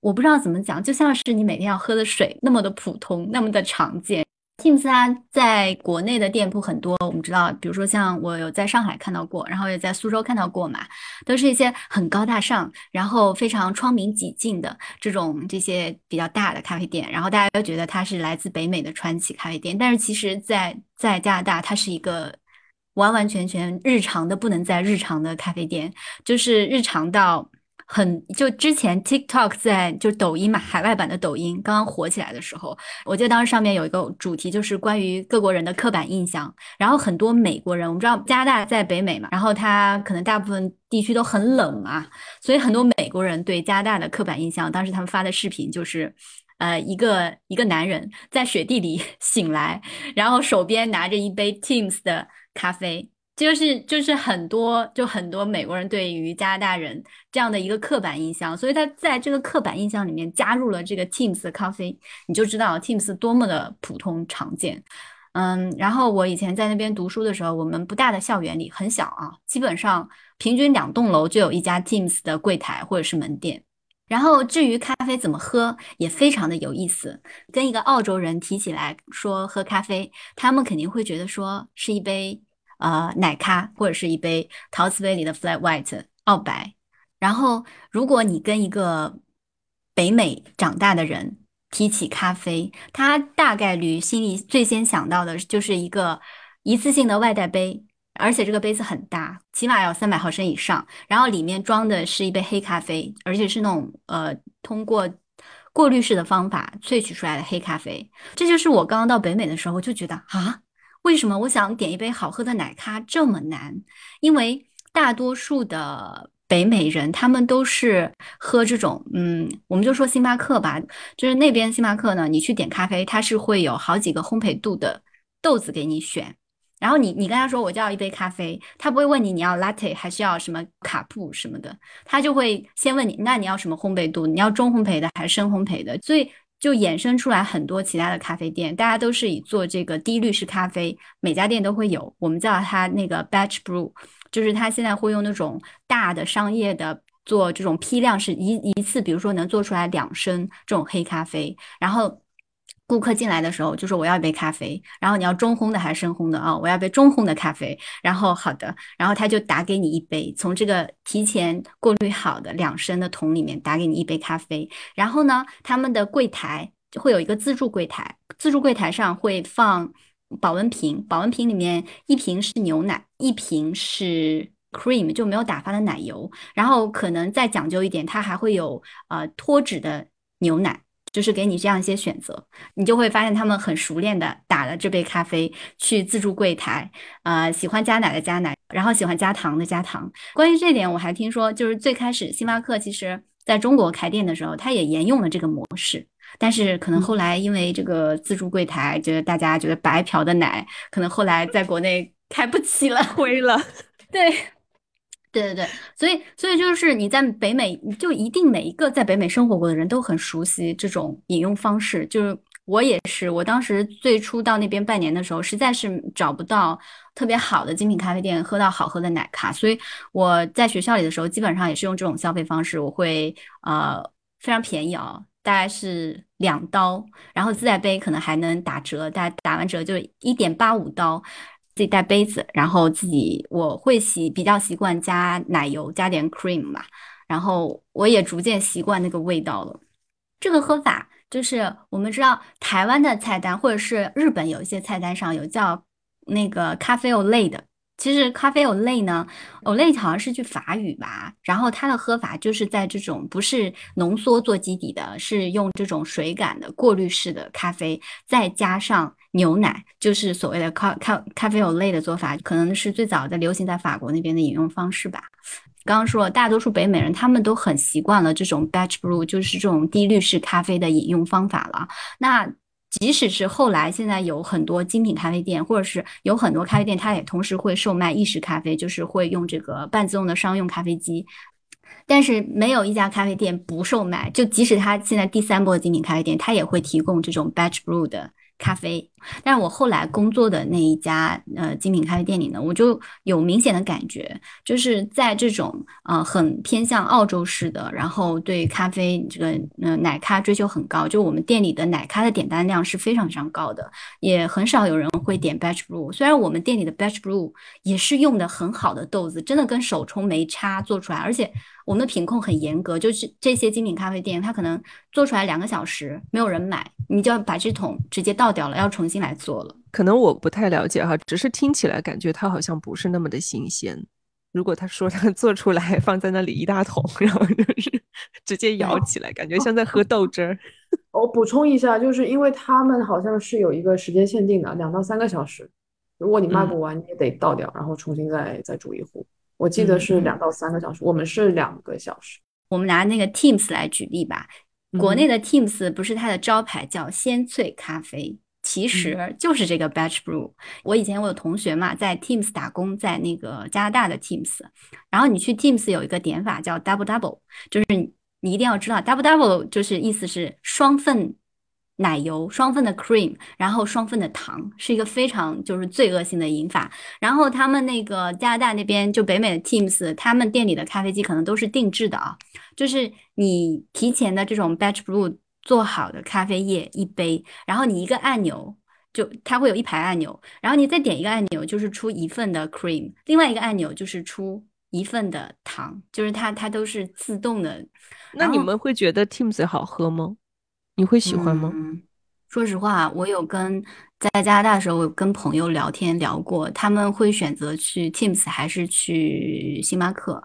我不知道怎么讲，就像是你每天要喝的水那么的普通，那么的常见。Teams 它在国内的店铺很多，我们知道，比如说像我有在上海看到过，然后也在苏州看到过嘛，都是一些很高大上，然后非常窗明几净的这种这些比较大的咖啡店，然后大家都觉得它是来自北美的传奇咖啡店，但是其实，在在加拿大，它是一个。完完全全日常的不能再日常的咖啡店，就是日常到很就之前 TikTok 在就抖音嘛，海外版的抖音刚刚火起来的时候，我记得当时上面有一个主题就是关于各国人的刻板印象，然后很多美国人，我们知道加拿大在北美嘛，然后它可能大部分地区都很冷嘛，所以很多美国人对加拿大的刻板印象，当时他们发的视频就是。呃，一个一个男人在雪地里 醒来，然后手边拿着一杯 Teams 的咖啡，就是就是很多就很多美国人对于加拿大人这样的一个刻板印象，所以他在这个刻板印象里面加入了这个 Teams 的咖啡，你就知道 Teams 多么的普通常见。嗯，然后我以前在那边读书的时候，我们不大的校园里很小啊，基本上平均两栋楼就有一家 Teams 的柜台或者是门店。然后至于咖啡怎么喝，也非常的有意思。跟一个澳洲人提起来说喝咖啡，他们肯定会觉得说是一杯呃奶咖，或者是一杯陶瓷杯里的 flat white 澳白。然后如果你跟一个北美长大的人提起咖啡，他大概率心里最先想到的就是一个一次性的外带杯。而且这个杯子很大，起码要三百毫升以上。然后里面装的是一杯黑咖啡，而且是那种呃通过过滤式的方法萃取出来的黑咖啡。这就是我刚刚到北美的时候就觉得啊，为什么我想点一杯好喝的奶咖这么难？因为大多数的北美人他们都是喝这种嗯，我们就说星巴克吧，就是那边星巴克呢，你去点咖啡，它是会有好几个烘焙度的豆子给你选。然后你你跟他说我就要一杯咖啡，他不会问你你要 latte 还是要什么卡布什么的，他就会先问你那你要什么烘焙度，你要中烘焙的还是深烘焙的，所以就衍生出来很多其他的咖啡店，大家都是以做这个低滤式咖啡，每家店都会有，我们叫它那个 batch brew，就是它现在会用那种大的商业的做这种批量是一一次，比如说能做出来两升这种黑咖啡，然后。顾客进来的时候就说我要一杯咖啡，然后你要中烘的还是深烘的啊？我要杯中烘的咖啡。然后好的，然后他就打给你一杯，从这个提前过滤好的两升的桶里面打给你一杯咖啡。然后呢，他们的柜台会有一个自助柜台，自助柜台上会放保温瓶，保温瓶里面一瓶是牛奶，一瓶是 cream 就没有打发的奶油。然后可能再讲究一点，它还会有呃脱脂的牛奶。就是给你这样一些选择，你就会发现他们很熟练的打了这杯咖啡去自助柜台，呃，喜欢加奶的加奶，然后喜欢加糖的加糖。关于这点，我还听说，就是最开始星巴克其实在中国开店的时候，它也沿用了这个模式，但是可能后来因为这个自助柜台，觉得大家觉得白嫖的奶，可能后来在国内开不起了，亏了，对。对对对，所以所以就是你在北美，就一定每一个在北美生活过的人都很熟悉这种饮用方式。就是我也是，我当时最初到那边半年的时候，实在是找不到特别好的精品咖啡店，喝到好喝的奶咖，所以我在学校里的时候，基本上也是用这种消费方式。我会呃非常便宜啊，大概是两刀，然后自带杯可能还能打折，大打完折就一点八五刀。自己带杯子，然后自己我会习比较习惯加奶油，加点 cream 吧，然后我也逐渐习惯那个味道了。这个喝法就是我们知道台湾的菜单，或者是日本有一些菜单上有叫那个咖啡 o lay 的。其实咖啡 o lay 呢 o lay 好像是句法语吧，然后它的喝法就是在这种不是浓缩做基底的，是用这种水感的过滤式的咖啡，再加上。牛奶就是所谓的咖咖咖啡有类的做法，可能是最早的流行在法国那边的饮用方式吧。刚刚说了，大多数北美人他们都很习惯了这种 batch brew，就是这种低滤式咖啡的饮用方法了。那即使是后来现在有很多精品咖啡店，或者是有很多咖啡店，它也同时会售卖意式咖啡，就是会用这个半自动的商用咖啡机。但是没有一家咖啡店不售卖，就即使它现在第三波精品咖啡店，它也会提供这种 batch brew 的。咖啡，但是我后来工作的那一家呃精品咖啡店里呢，我就有明显的感觉，就是在这种呃很偏向澳洲式的，然后对咖啡这个呃奶咖追求很高，就我们店里的奶咖的点单量是非常非常高的，也很少有人会点 batch brew。虽然我们店里的 batch brew 也是用的很好的豆子，真的跟手冲没差做出来，而且。我们的品控很严格，就是这些精品咖啡店，它可能做出来两个小时没有人买，你就要把这桶直接倒掉了，要重新来做了。可能我不太了解哈，只是听起来感觉它好像不是那么的新鲜。如果他说他做出来 放在那里一大桶，然后就是 直接舀起来，感觉像在喝豆汁儿。我补充一下，就是因为他们好像是有一个时间限定的，两到三个小时，如果你卖不完，你也得倒掉，然后重新再再煮一壶。我记得是两到三个小时，我们是两个小时。我们拿那个 Teams 来举例吧，国内的 Teams 不是它的招牌叫鲜萃咖啡，其实就是这个 Batch Brew。我以前我有同学嘛，在 Teams 打工，在那个加拿大的 Teams，然后你去 Teams 有一个点法叫 Double Double，就是你一定要知道 Double Double 就是意思是双份。奶油双份的 cream，然后双份的糖，是一个非常就是罪恶性的饮法。然后他们那个加拿大那边就北美的 Teams，他们店里的咖啡机可能都是定制的啊，就是你提前的这种 batch brew 做好的咖啡液一杯，然后你一个按钮就它会有一排按钮，然后你再点一个按钮就是出一份的 cream，另外一个按钮就是出一份的糖，就是它它都是自动的。那你们会觉得 Teams 好喝吗？你会喜欢吗？说实话，我有跟在加拿大的时候，有跟朋友聊天聊过，他们会选择去 Teams 还是去星巴克，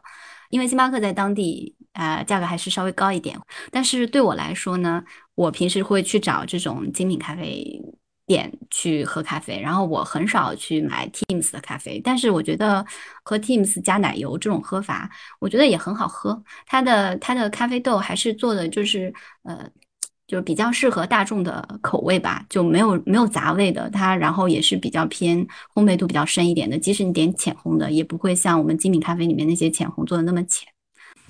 因为星巴克在当地啊价格还是稍微高一点。但是对我来说呢，我平时会去找这种精品咖啡店去喝咖啡，然后我很少去买 Teams 的咖啡。但是我觉得喝 Teams 加奶油这种喝法，我觉得也很好喝。它的它的咖啡豆还是做的就是呃。就比较适合大众的口味吧，就没有没有杂味的，它然后也是比较偏烘焙度比较深一点的，即使你点浅烘的，也不会像我们精品咖啡里面那些浅烘做的那么浅。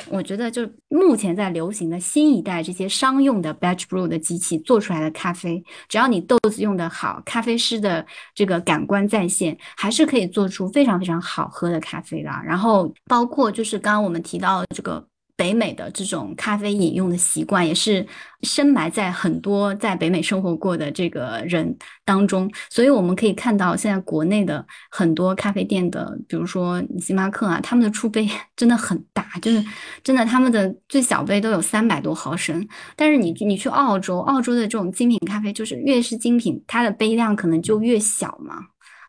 我觉得就目前在流行的新一代这些商用的 batch brew 的机器做出来的咖啡，只要你豆子用的好，咖啡师的这个感官在线，还是可以做出非常非常好喝的咖啡的。然后包括就是刚刚我们提到这个。北美的这种咖啡饮用的习惯，也是深埋在很多在北美生活过的这个人当中。所以我们可以看到，现在国内的很多咖啡店的，比如说星巴克啊，他们的出杯 真的很大，就是真的他们的最小杯都有三百多毫升。但是你你去澳洲，澳洲的这种精品咖啡，就是越是精品，它的杯量可能就越小嘛。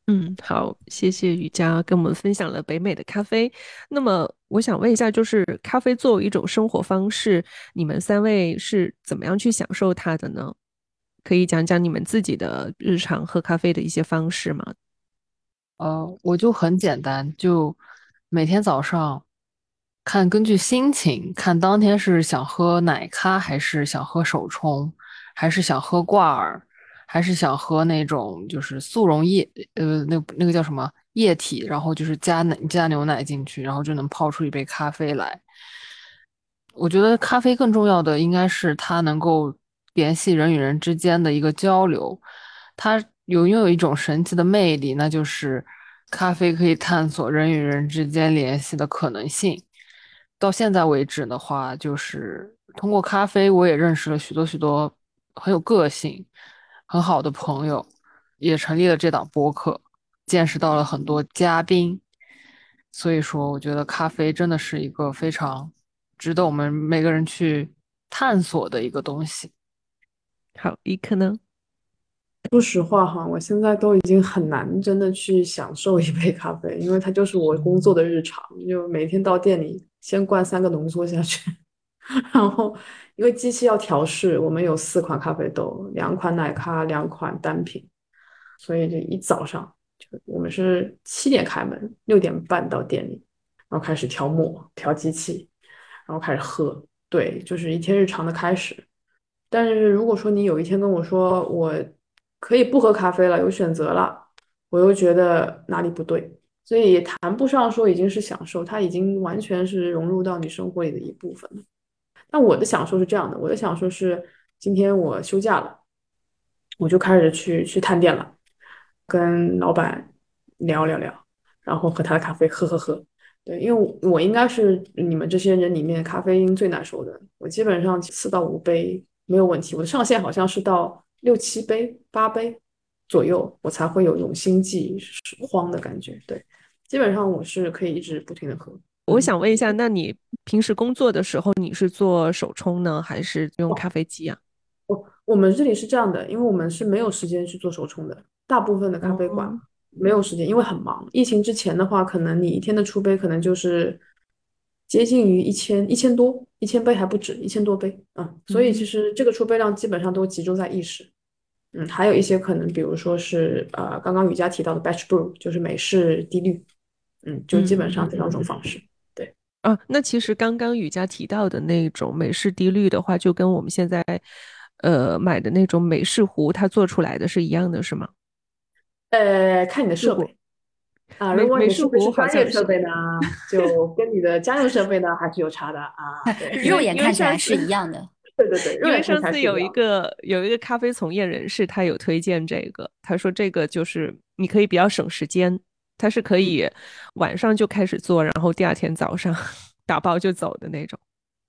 嗯，好，谢谢雨佳跟我们分享了北美的咖啡。那么，我想问一下，就是咖啡作为一种生活方式，你们三位是怎么样去享受它的呢？可以讲讲你们自己的日常喝咖啡的一些方式吗？呃，我就很简单，就每天早上看，根据心情看当天是想喝奶咖，还是想喝手冲，还是想喝挂耳。还是想喝那种就是速溶液，呃，那那个叫什么液体，然后就是加奶加牛奶进去，然后就能泡出一杯咖啡来。我觉得咖啡更重要的应该是它能够联系人与人之间的一个交流，它有拥有一种神奇的魅力，那就是咖啡可以探索人与人之间联系的可能性。到现在为止的话，就是通过咖啡，我也认识了许多许多很有个性。很好的朋友，也成立了这档播客，见识到了很多嘉宾，所以说，我觉得咖啡真的是一个非常值得我们每个人去探索的一个东西。好，一克呢？说实话哈，我现在都已经很难真的去享受一杯咖啡，因为它就是我工作的日常，就每天到店里先灌三个浓缩下去。然后，因为机器要调试，我们有四款咖啡豆，两款奶咖，两款单品，所以就一早上就我们是七点开门，六点半到店里，然后开始调墨、调机器，然后开始喝。对，就是一天日常的开始。但是如果说你有一天跟我说我可以不喝咖啡了，有选择了，我又觉得哪里不对，所以也谈不上说已经是享受，它已经完全是融入到你生活里的一部分了。但我的享受是这样的，我的享受是今天我休假了，我就开始去去探店了，跟老板聊聊聊，然后喝他的咖啡，喝喝喝。对，因为我应该是你们这些人里面咖啡因最难受的，我基本上四到五杯没有问题，我的上限好像是到六七杯、八杯左右，我才会有一种心悸慌的感觉。对，基本上我是可以一直不停的喝。我想问一下，那你平时工作的时候，你是做手冲呢，还是用咖啡机啊？我我们这里是这样的，因为我们是没有时间去做手冲的，大部分的咖啡馆。没有时间，因为很忙。疫情之前的话，可能你一天的出杯可能就是接近于一千一千多，一千杯还不止，一千多杯啊。所以其实这个出杯量基本上都集中在意式。嗯，还有一些可能，比如说是呃，刚刚雨佳提到的 batch brew，就是美式低滤。嗯，就基本上这两种方式。对啊，那其实刚刚雨佳提到的那种美式低滤的话，就跟我们现在呃买的那种美式壶，它做出来的是一样的，是吗？呃，看你的设备啊，如果你是专业设备呢，就跟你的家用设备呢还是有差的啊。肉眼看起来是一样的。对对对，因为上次有一个有一个咖啡从业人士，他有推荐这个，他说这个就是你可以比较省时间，它是可以晚上就开始做，然后第二天早上打包就走的那种。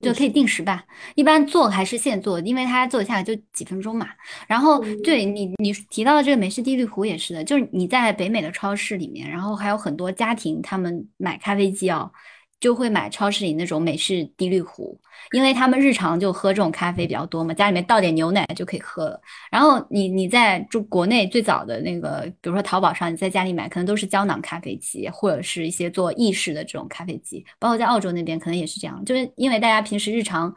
就可以定时吧，一般做还是现做，因为它做下来就几分钟嘛。然后对你你提到的这个美式滴滤壶也是的，就是你在北美的超市里面，然后还有很多家庭他们买咖啡机啊。就会买超市里那种美式滴滤壶，因为他们日常就喝这种咖啡比较多嘛，家里面倒点牛奶就可以喝了。然后你你在就国内最早的那个，比如说淘宝上，你在家里买可能都是胶囊咖啡机，或者是一些做意式的这种咖啡机，包括在澳洲那边可能也是这样，就是因为大家平时日常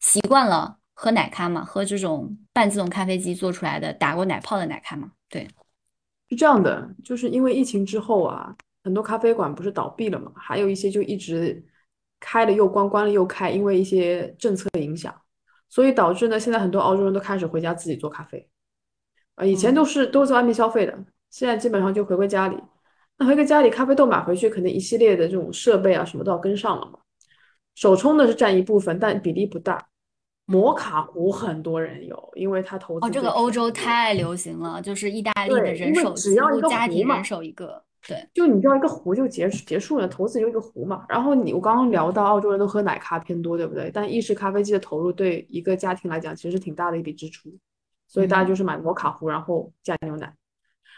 习惯了喝奶咖嘛，喝这种半自动咖啡机做出来的打过奶泡的奶咖嘛，对，是这样的，就是因为疫情之后啊。很多咖啡馆不是倒闭了嘛？还有一些就一直开了又关，关了又开，因为一些政策的影响，所以导致呢，现在很多澳洲人都开始回家自己做咖啡。啊，以前都是都是在外面消费的，现在基本上就回归家里。那回归家里，咖啡豆买回去，肯定一系列的这种设备啊，什么都要跟上了嘛。手冲的是占一部分，但比例不大。摩卡壶很多人有，因为它投资。哦，这个欧洲太流行了，就是意大利的人手只要一个家庭人手一个。对，就你知道一个壶就结结束了，投资就一个壶嘛。然后你我刚刚聊到澳洲人都喝奶咖偏多，对不对？但意式咖啡机的投入对一个家庭来讲其实挺大的一笔支出，所以大家就是买摩卡壶，然后加牛奶。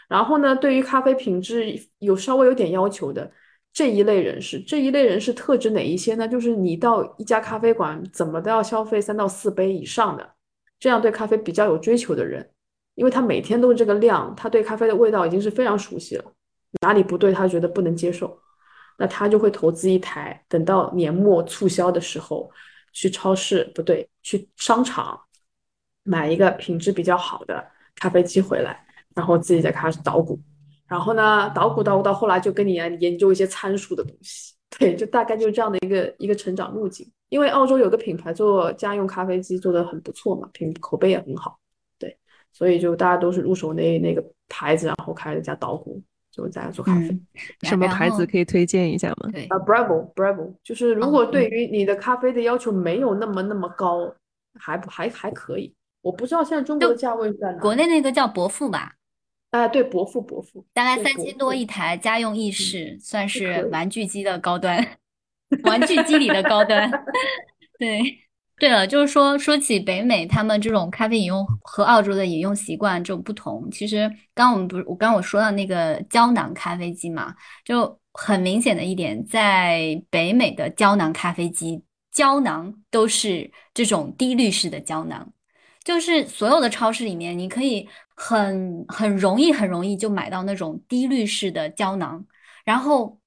然后呢，对于咖啡品质有稍微有点要求的这一类人士，这一类人士特指哪一些呢？就是你到一家咖啡馆怎么都要消费三到四杯以上的，这样对咖啡比较有追求的人，因为他每天都是这个量，他对咖啡的味道已经是非常熟悉了。哪里不对，他觉得不能接受，那他就会投资一台，等到年末促销的时候，去超市不对，去商场买一个品质比较好的咖啡机回来，然后自己再开始捣鼓，然后呢，捣鼓捣鼓到后来就跟你研究一些参数的东西，对，就大概就是这样的一个一个成长路径。因为澳洲有个品牌做家用咖啡机做的很不错嘛，品口碑也很好，对，所以就大家都是入手那那个牌子，然后开始加捣鼓。就在家做咖啡，什么牌子可以推荐一下吗？对啊，Bravo，Bravo，就是如果对于你的咖啡的要求没有那么那么高，还不还还可以。我不知道现在中国的价位在哪。国内那个叫伯父吧？啊，对，伯父，伯父，大概三千多一台家用意式，算是玩具机的高端，玩具机里的高端，对。对了，就是说说起北美，他们这种咖啡饮用和澳洲的饮用习惯这种不同。其实刚我们不是我刚我说到那个胶囊咖啡机嘛，就很明显的一点，在北美的胶囊咖啡机，胶囊都是这种低滤式的胶囊，就是所有的超市里面，你可以很很容易很容易就买到那种低滤式的胶囊，然后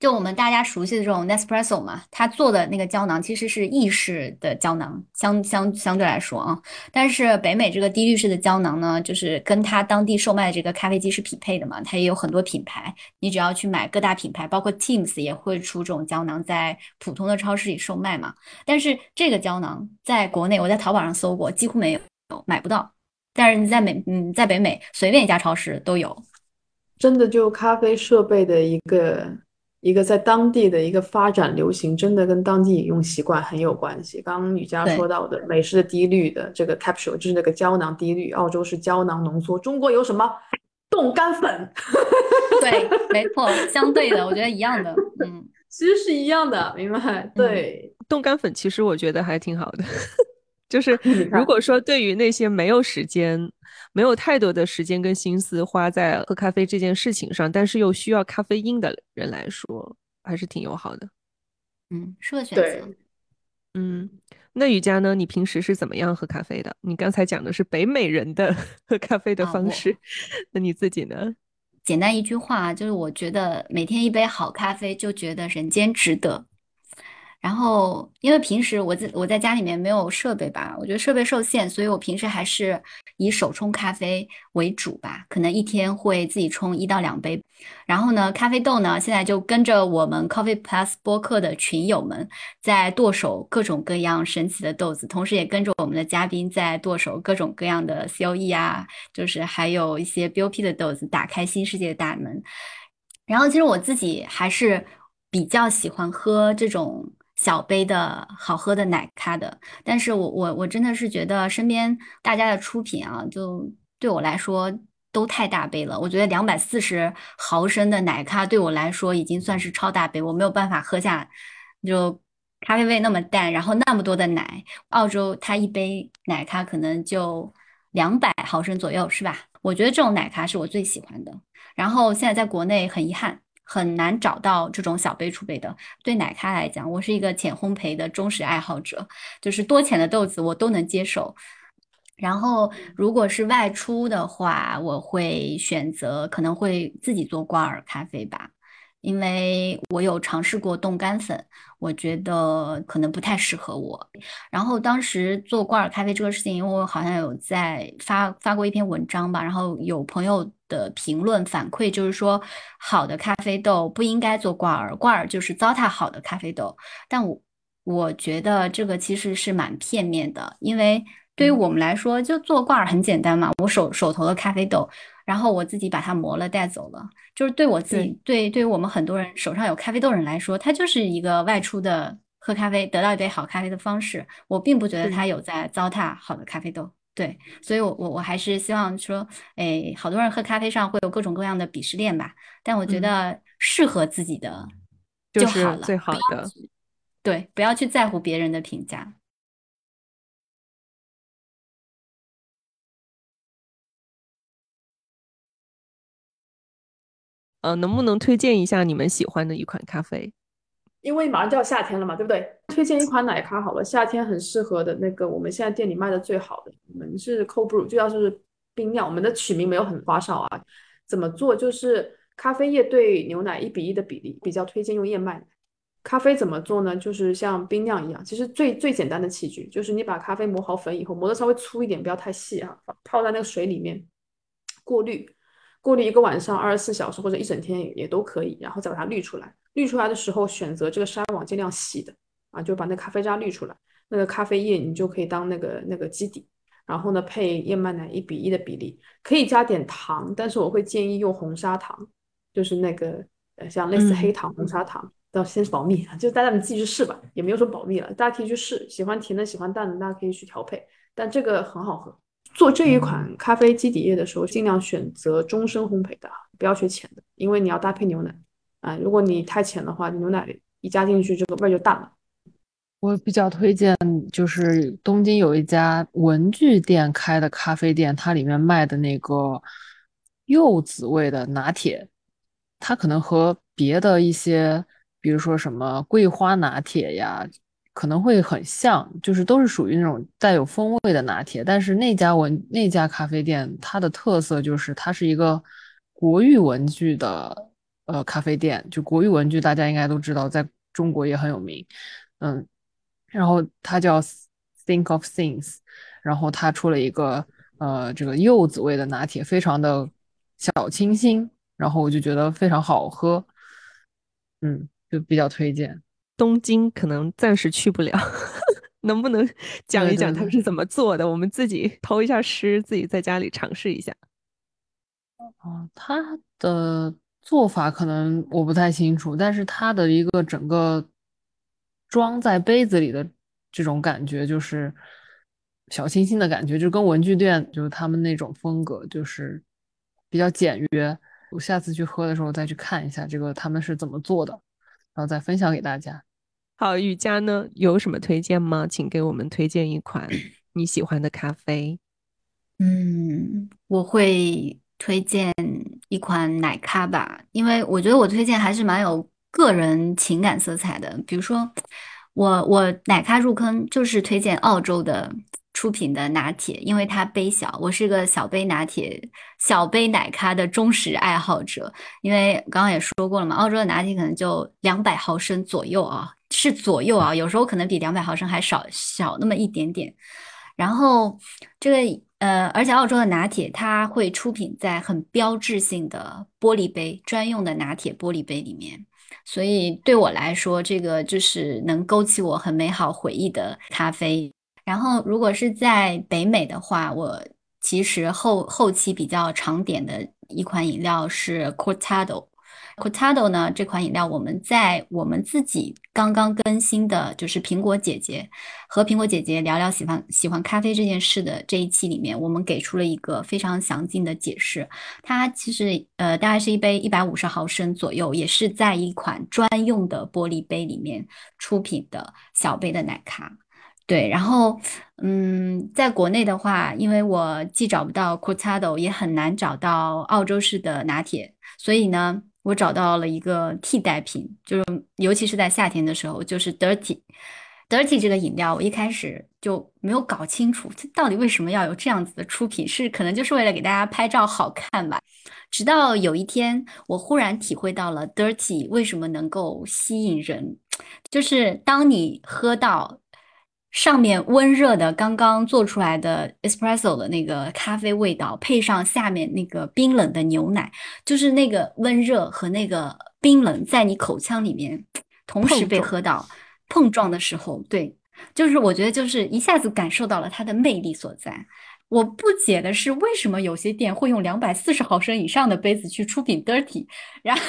就我们大家熟悉的这种 Nespresso 嘛，它做的那个胶囊其实是意式的胶囊，相相相对来说啊，但是北美这个低滤式的胶囊呢，就是跟它当地售卖的这个咖啡机是匹配的嘛，它也有很多品牌，你只要去买各大品牌，包括 Teams 也会出这种胶囊在普通的超市里售卖嘛。但是这个胶囊在国内，我在淘宝上搜过，几乎没有，买不到。但是你在美，嗯，在北美随便一家超市都有。真的就咖啡设备的一个。一个在当地的一个发展流行，真的跟当地饮用习惯很有关系。刚刚雨佳说到的美式的低滤的这个 capsule，就是那个胶囊低滤，澳洲是胶囊浓缩，中国有什么冻干粉？对，没错，相对的，我觉得一样的，嗯，其实是一样的，明白？对，冻干粉其实我觉得还挺好的，就是如果说对于那些没有时间。没有太多的时间跟心思花在喝咖啡这件事情上，但是又需要咖啡因的人来说，还是挺友好的。嗯，是个选择。嗯，那雨佳呢？你平时是怎么样喝咖啡的？你刚才讲的是北美人的 喝咖啡的方式，那你自己呢？简单一句话，就是我觉得每天一杯好咖啡，就觉得人间值得。然后，因为平时我在我在家里面没有设备吧，我觉得设备受限，所以我平时还是以手冲咖啡为主吧。可能一天会自己冲一到两杯。然后呢，咖啡豆呢，现在就跟着我们 Coffee Plus 播客的群友们在剁手各种各样神奇的豆子，同时也跟着我们的嘉宾在剁手各种各样的 COE 啊，就是还有一些 BOP 的豆子，打开新世界的大门。然后，其实我自己还是比较喜欢喝这种。小杯的好喝的奶咖的，但是我我我真的是觉得身边大家的出品啊，就对我来说都太大杯了。我觉得两百四十毫升的奶咖对我来说已经算是超大杯，我没有办法喝下，就咖啡味那么淡，然后那么多的奶。澳洲它一杯奶咖可能就两百毫升左右，是吧？我觉得这种奶咖是我最喜欢的。然后现在在国内很遗憾。很难找到这种小杯储备的。对奶咖来讲，我是一个浅烘焙的忠实爱好者，就是多浅的豆子我都能接受。然后，如果是外出的话，我会选择可能会自己做挂耳咖啡吧。因为我有尝试过冻干粉，我觉得可能不太适合我。然后当时做挂耳咖啡这个事情，因为我好像有在发发过一篇文章吧，然后有朋友的评论反馈，就是说好的咖啡豆不应该做挂耳，挂耳就是糟蹋好的咖啡豆。但我我觉得这个其实是蛮片面的，因为对于我们来说，就做挂耳很简单嘛，我手手头的咖啡豆。然后我自己把它磨了带走了，就是对我自己，对对于我们很多人手上有咖啡豆人来说，它就是一个外出的喝咖啡得到一杯好咖啡的方式。我并不觉得它有在糟蹋好的咖啡豆，对，所以我我我还是希望说，哎，好多人喝咖啡上会有各种各样的鄙视链吧，但我觉得适合自己的就好了，最好的，对，不要去在乎别人的评价。呃，能不能推荐一下你们喜欢的一款咖啡？因为马上就要夏天了嘛，对不对？推荐一款奶咖好了，夏天很适合的那个，我们现在店里卖的最好的，我们是 cold brew，就要是冰酿。我们的取名没有很花哨啊，怎么做？就是咖啡液对牛奶一比一的比例，比较推荐用燕麦。咖啡怎么做呢？就是像冰酿一样，其实最最简单的器具就是你把咖啡磨好粉以后，磨得稍微粗一点，不要太细啊，泡在那个水里面过滤。过滤一个晚上，二十四小时或者一整天也都可以，然后再把它滤出来。滤出来的时候，选择这个筛网尽量细的啊，就把那咖啡渣滤出来。那个咖啡液你就可以当那个那个基底，然后呢配燕麦奶一比一的比例，可以加点糖，但是我会建议用红砂糖，就是那个呃像类似黑糖、红砂糖，到先保密，就大家你自己去试吧，也没有说保密了，大家可以去试，喜欢甜的喜欢淡的，大家可以去调配，但这个很好喝。做这一款咖啡基底液的时候，尽量选择中深烘焙的，不要选浅的，因为你要搭配牛奶啊。如果你太浅的话，牛奶一加进去，这个味儿就淡了。我比较推荐，就是东京有一家文具店开的咖啡店，它里面卖的那个柚子味的拿铁，它可能和别的一些，比如说什么桂花拿铁呀。可能会很像，就是都是属于那种带有风味的拿铁，但是那家文那家咖啡店它的特色就是它是一个国誉文具的呃咖啡店，就国誉文具大家应该都知道，在中国也很有名。嗯，然后它叫 Think of Things，然后它出了一个呃这个柚子味的拿铁，非常的小清新，然后我就觉得非常好喝，嗯，就比较推荐。东京可能暂时去不了，能不能讲一讲他们是怎么做的？我们自己偷一下师，自己在家里尝试一下。哦，他的做法可能我不太清楚，但是他的一个整个装在杯子里的这种感觉，就是小清新的感觉，就跟文具店就是他们那种风格，就是比较简约。我下次去喝的时候再去看一下这个他们是怎么做的，然后再分享给大家。好，雨佳呢有什么推荐吗？请给我们推荐一款 你喜欢的咖啡。嗯，我会推荐一款奶咖吧，因为我觉得我推荐还是蛮有个人情感色彩的。比如说，我我奶咖入坑就是推荐澳洲的出品的拿铁，因为它杯小，我是个小杯拿铁、小杯奶咖的忠实爱好者。因为刚刚也说过了嘛，澳洲的拿铁可能就两百毫升左右啊。是左右啊，有时候可能比两百毫升还少小那么一点点。然后这个呃，而且澳洲的拿铁它会出品在很标志性的玻璃杯专用的拿铁玻璃杯里面，所以对我来说，这个就是能勾起我很美好回忆的咖啡。然后如果是在北美的话，我其实后后期比较常点的一款饮料是 Cortado。Cortado 呢？这款饮料我们在我们自己刚刚更新的，就是苹果姐姐和苹果姐姐聊聊喜欢喜欢咖啡这件事的这一期里面，我们给出了一个非常详尽的解释。它其实呃大概是一杯一百五十毫升左右，也是在一款专用的玻璃杯里面出品的小杯的奶咖。对，然后嗯，在国内的话，因为我既找不到 Cortado，也很难找到澳洲式的拿铁，所以呢。我找到了一个替代品，就是尤其是在夏天的时候，就是 Dirty Dirty 这个饮料，我一开始就没有搞清楚它到底为什么要有这样子的出品，是可能就是为了给大家拍照好看吧。直到有一天，我忽然体会到了 Dirty 为什么能够吸引人，就是当你喝到。上面温热的刚刚做出来的 espresso 的那个咖啡味道，配上下面那个冰冷的牛奶，就是那个温热和那个冰冷在你口腔里面同时被喝到碰撞的时候，对，就是我觉得就是一下子感受到了它的魅力所在。我不解的是，为什么有些店会用两百四十毫升以上的杯子去出品 dirty，然后。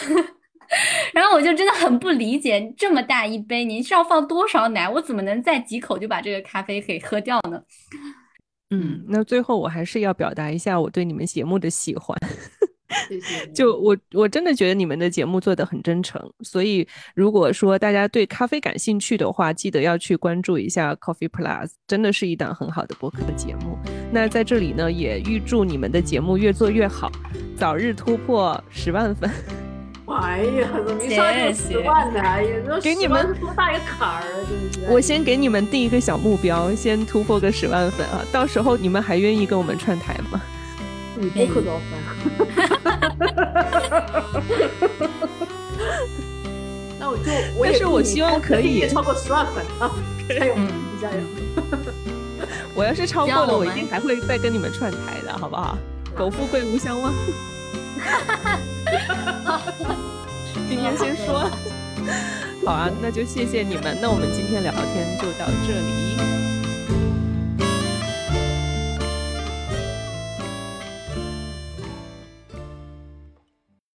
然后我就真的很不理解，这么大一杯，您是要放多少奶？我怎么能在几口就把这个咖啡给喝掉呢？嗯，那最后我还是要表达一下我对你们节目的喜欢。谢谢。就我我真的觉得你们的节目做的很真诚，所以如果说大家对咖啡感兴趣的话，记得要去关注一下 Coffee Plus，真的是一档很好的播客节目。那在这里呢，也预祝你们的节目越做越好，早日突破十万粉。哎呀，怎么一上就十万呢？哎呀，给你们多大一个坎儿啊！真是。我先给你们定一个小目标，先突破个十万粉啊！到时候你们还愿意跟我们串台吗？你播客多少粉？那我就，但是我希望可以超过十万粉啊！加油，加油！我要是超过了，我一定还会再跟你们串台的，好不好？苟富贵无相忘。今天先说，好啊，那就谢谢你们。那我们今天聊天就到这里。